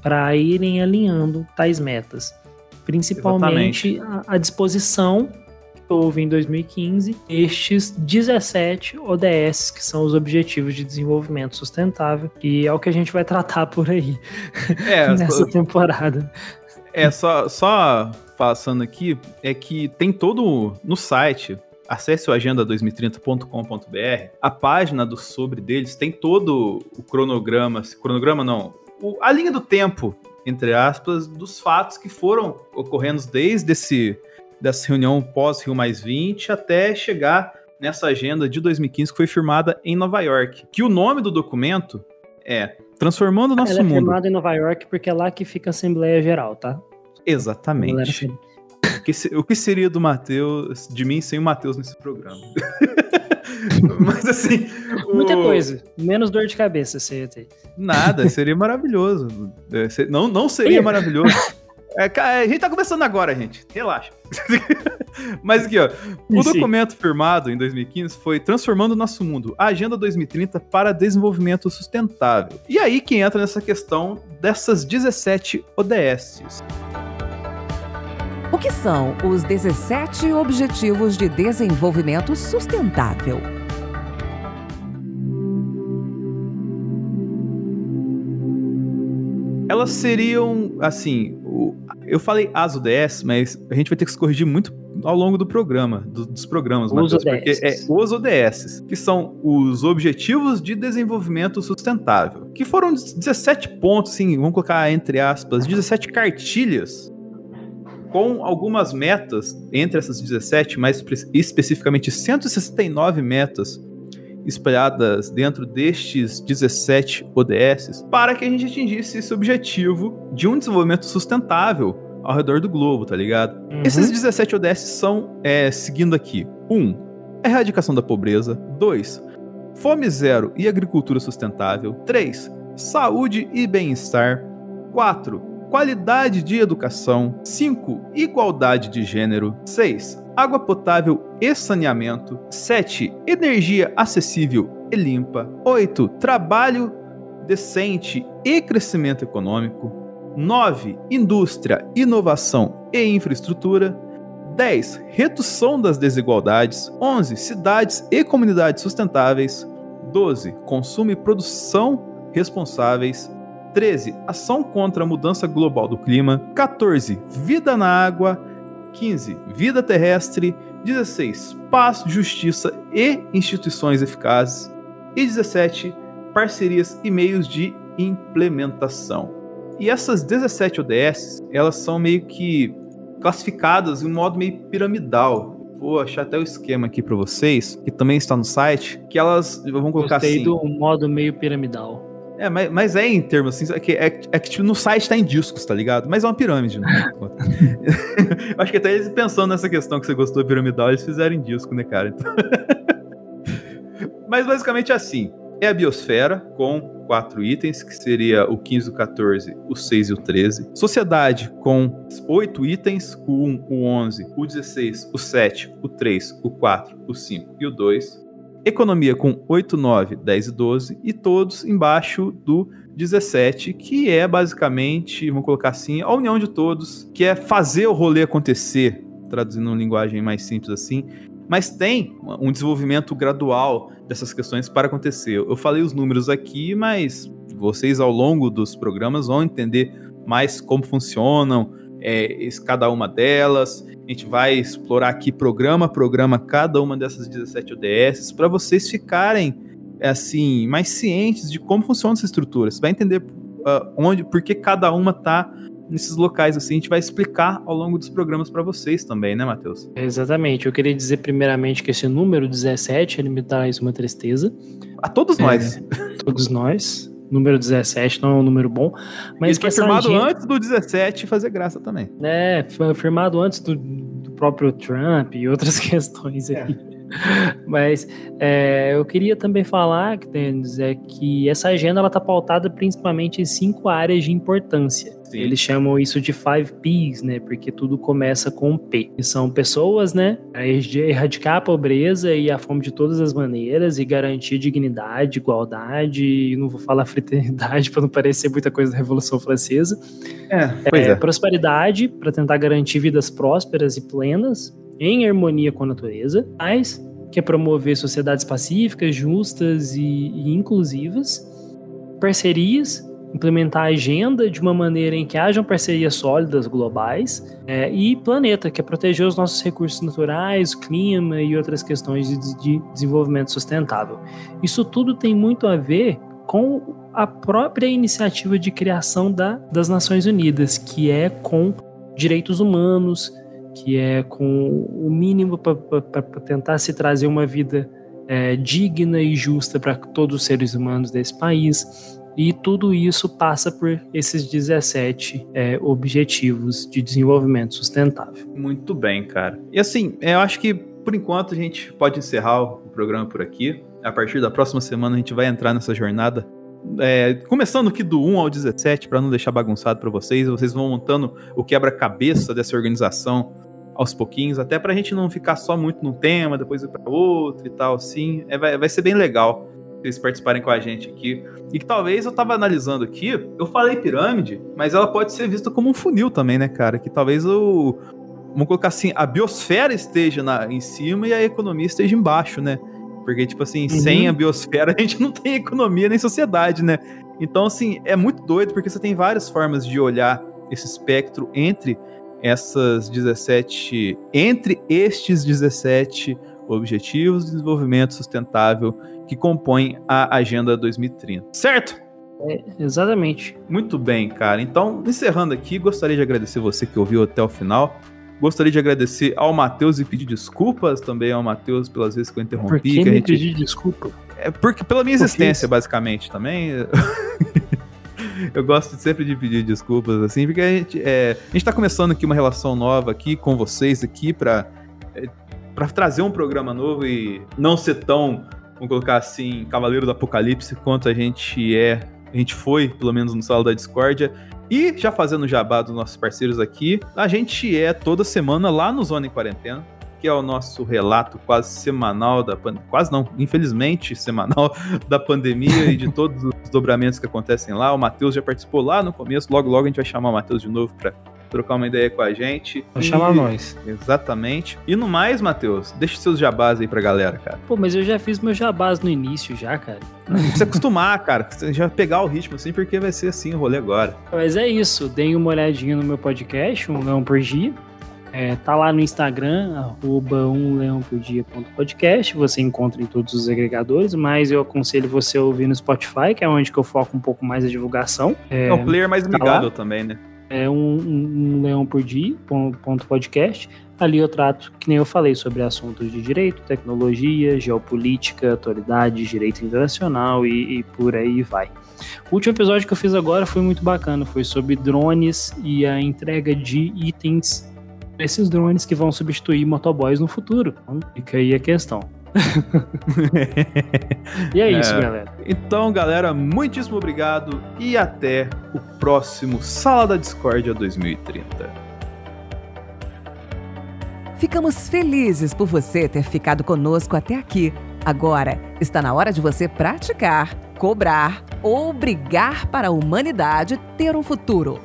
para irem alinhando tais metas. Principalmente a, a disposição houve em 2015 estes 17 ODS, que são os Objetivos de Desenvolvimento Sustentável, e é o que a gente vai tratar por aí é, nessa temporada. É, só, só passando aqui, é que tem todo no site, acesse o agenda2030.com.br, a página do sobre deles tem todo o cronograma, cronograma não, o, a linha do tempo, entre aspas, dos fatos que foram ocorrendo desde esse dessa reunião pós-Rio Mais 20 até chegar nessa agenda de 2015 que foi firmada em Nova York. Que o nome do documento é Transformando o Nosso Ela é Mundo. é firmada em Nova York porque é lá que fica a Assembleia Geral, tá? Exatamente. O que, o que seria do Matheus, de mim, sem o Matheus nesse programa? Mas assim. Muita o... coisa. Menos dor de cabeça você ia ter. Nada, seria maravilhoso. É, não, não seria maravilhoso. É, a gente tá começando agora, gente. Relaxa. Mas aqui, ó. O Sim. documento firmado em 2015 foi Transformando o Nosso Mundo, a Agenda 2030 para Desenvolvimento Sustentável. E aí que entra nessa questão dessas 17 ODSs. O que são os 17 Objetivos de Desenvolvimento Sustentável? Elas seriam, assim, eu falei as ODS, mas a gente vai ter que se corrigir muito ao longo do programa, do, dos programas, os Mateus, porque é os ODS, que são os Objetivos de Desenvolvimento Sustentável, que foram 17 pontos, assim, vamos colocar entre aspas, 17 cartilhas com algumas metas entre essas 17, mais especificamente 169 metas espalhadas dentro destes 17 ODS para que a gente atingisse esse objetivo de um desenvolvimento sustentável ao redor do globo, tá ligado? Uhum. Esses 17 ODS são, é, seguindo aqui: 1. Um, erradicação da pobreza. 2. Fome zero e agricultura sustentável. 3. Saúde e bem-estar. 4. Qualidade de educação. 5. Igualdade de gênero. 6 água potável e saneamento. 7. Energia acessível e limpa. 8. Trabalho decente e crescimento econômico. 9. Indústria, inovação e infraestrutura. 10. Redução das desigualdades. 11. Cidades e comunidades sustentáveis. 12. Consumo e produção responsáveis. 13. Ação contra a mudança global do clima. 14. Vida na água. 15. Vida terrestre. 16. Paz, justiça e instituições eficazes. E 17. Parcerias e meios de implementação. E essas 17 ODS, elas são meio que classificadas em um modo meio piramidal. Vou achar até o esquema aqui para vocês, que também está no site, que elas, vamos colocar Gostei assim... do modo meio piramidal. É, mas, mas é em termos assim, é que, é, é que tipo, no site tá em discos, tá ligado? Mas é uma pirâmide, né? Acho que até eles pensando nessa questão que você gostou piramidal, eles fizeram em disco, né, cara? Então... mas basicamente é assim. É a biosfera, com quatro itens, que seria o 15, o 14, o 6 e o 13. Sociedade, com oito itens, o 1, o 11, o 16, o 7, o 3, o 4, o 5 e o 2. Economia com 8, 9, 10 e 12. E todos embaixo do 17, que é basicamente, vamos colocar assim, a união de todos, que é fazer o rolê acontecer, traduzindo em linguagem mais simples assim, mas tem um desenvolvimento gradual dessas questões para acontecer. Eu falei os números aqui, mas vocês ao longo dos programas vão entender mais como funcionam é, cada uma delas. A gente vai explorar aqui programa a programa cada uma dessas 17 ODS para vocês ficarem assim mais cientes de como funciona essa estrutura. Você vai entender uh, onde, por que cada uma está nesses locais assim, a gente vai explicar ao longo dos programas para vocês também, né, Matheus? Exatamente. Eu queria dizer primeiramente que esse número 17, ele me traz uma tristeza. A todos nós. É, todos nós. Número 17 não é um número bom. Mas Ele foi firmado agenda... antes do 17 fazer graça também. É, foi firmado antes do, do próprio Trump e outras questões aí. É. Mas é, eu queria também falar, Denis, é que essa agenda ela está pautada principalmente em cinco áreas de importância. Sim. Eles chamam isso de five P's, né? Porque tudo começa com P. E são pessoas, né? A erradicar a pobreza e a fome de todas as maneiras e garantir dignidade, igualdade. E não vou falar fraternidade para não parecer muita coisa da Revolução Francesa. É, pois é, é. Prosperidade para tentar garantir vidas prósperas e plenas em harmonia com a natureza, mas que é promover sociedades pacíficas, justas e, e inclusivas, parcerias, implementar a agenda de uma maneira em que hajam parcerias sólidas globais, é, e planeta, que é proteger os nossos recursos naturais, clima e outras questões de, de desenvolvimento sustentável. Isso tudo tem muito a ver com a própria iniciativa de criação da, das Nações Unidas, que é com direitos humanos, que é com o mínimo para tentar se trazer uma vida é, digna e justa para todos os seres humanos desse país. E tudo isso passa por esses 17 é, objetivos de desenvolvimento sustentável. Muito bem, cara. E assim, eu acho que por enquanto a gente pode encerrar o programa por aqui. A partir da próxima semana a gente vai entrar nessa jornada é, começando aqui do 1 ao 17, para não deixar bagunçado para vocês, vocês vão montando o quebra-cabeça dessa organização aos pouquinhos, até pra gente não ficar só muito num tema, depois ir pra outro e tal, assim. É, vai, vai ser bem legal vocês participarem com a gente aqui. E que talvez eu tava analisando aqui, eu falei pirâmide, mas ela pode ser vista como um funil também, né, cara? Que talvez o. Vamos colocar assim, a biosfera esteja na, em cima e a economia esteja embaixo, né? Porque, tipo assim, uhum. sem a biosfera a gente não tem economia nem sociedade, né? Então, assim, é muito doido porque você tem várias formas de olhar esse espectro entre essas 17, entre estes 17 Objetivos de Desenvolvimento Sustentável que compõem a Agenda 2030. Certo? É, exatamente. Muito bem, cara. Então, encerrando aqui, gostaria de agradecer você que ouviu até o final. Gostaria de agradecer ao Matheus e pedir desculpas também ao Matheus pelas vezes que eu interrompi. Por que, que a gente... pedir desculpa? É porque pela minha existência, basicamente, também. eu gosto sempre de pedir desculpas, assim, porque a gente, é, a gente tá começando aqui uma relação nova aqui com vocês aqui para é, para trazer um programa novo e não ser tão, vamos colocar assim, Cavaleiro do Apocalipse quanto a gente é, a gente foi, pelo menos no Sala da Discórdia. E já fazendo jabá dos nossos parceiros aqui, a gente é toda semana lá no Zona em Quarentena que é o nosso relato quase semanal da pandemia, quase não, infelizmente semanal da pandemia e de todos os desdobramentos que acontecem lá. O Matheus já participou lá no começo, logo logo a gente vai chamar o Matheus de novo para trocar uma ideia com a gente. Vai chamar nós. Exatamente. E no mais, Matheus, deixa seus jabás aí pra galera, cara. Pô, mas eu já fiz meus jabás no início já, cara. Precisa acostumar, cara. Você já pegar o ritmo assim, porque vai ser assim o rolê agora. Mas é isso. Deem uma olhadinha no meu podcast, um não por dia. É, tá lá no Instagram, arroba umleãopordia.podcast. Você encontra em todos os agregadores, mas eu aconselho você a ouvir no Spotify, que é onde que eu foco um pouco mais a divulgação. É, é um player mais amigável tá também, né? É um, um, leão por dia, ponto podcast. Ali eu trato, que nem eu falei, sobre assuntos de direito, tecnologia, geopolítica, atualidade, direito internacional e, e por aí vai. O último episódio que eu fiz agora foi muito bacana, foi sobre drones e a entrega de itens esses drones que vão substituir motoboys no futuro. Então, fica aí a questão. e é isso, é. galera. Então, galera, muitíssimo obrigado e até o próximo Sala da Discórdia 2030. Ficamos felizes por você ter ficado conosco até aqui. Agora está na hora de você praticar, cobrar ou brigar para a humanidade ter um futuro.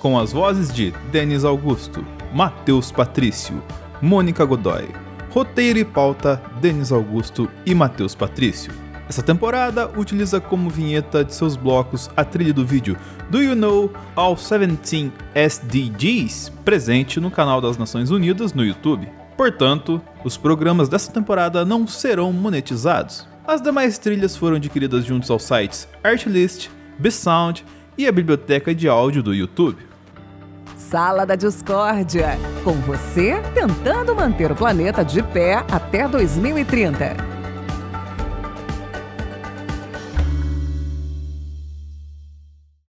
Com as vozes de Denis Augusto, Matheus Patrício, Mônica Godoy, roteiro e pauta Denis Augusto e Matheus Patrício. Essa temporada utiliza como vinheta de seus blocos a trilha do vídeo Do You Know All 17 SDGs, presente no canal das Nações Unidas no YouTube. Portanto, os programas dessa temporada não serão monetizados. As demais trilhas foram adquiridas juntos aos sites Artlist, Bsound e a biblioteca de áudio do YouTube. Sala da Discórdia, com você tentando manter o planeta de pé até 2030.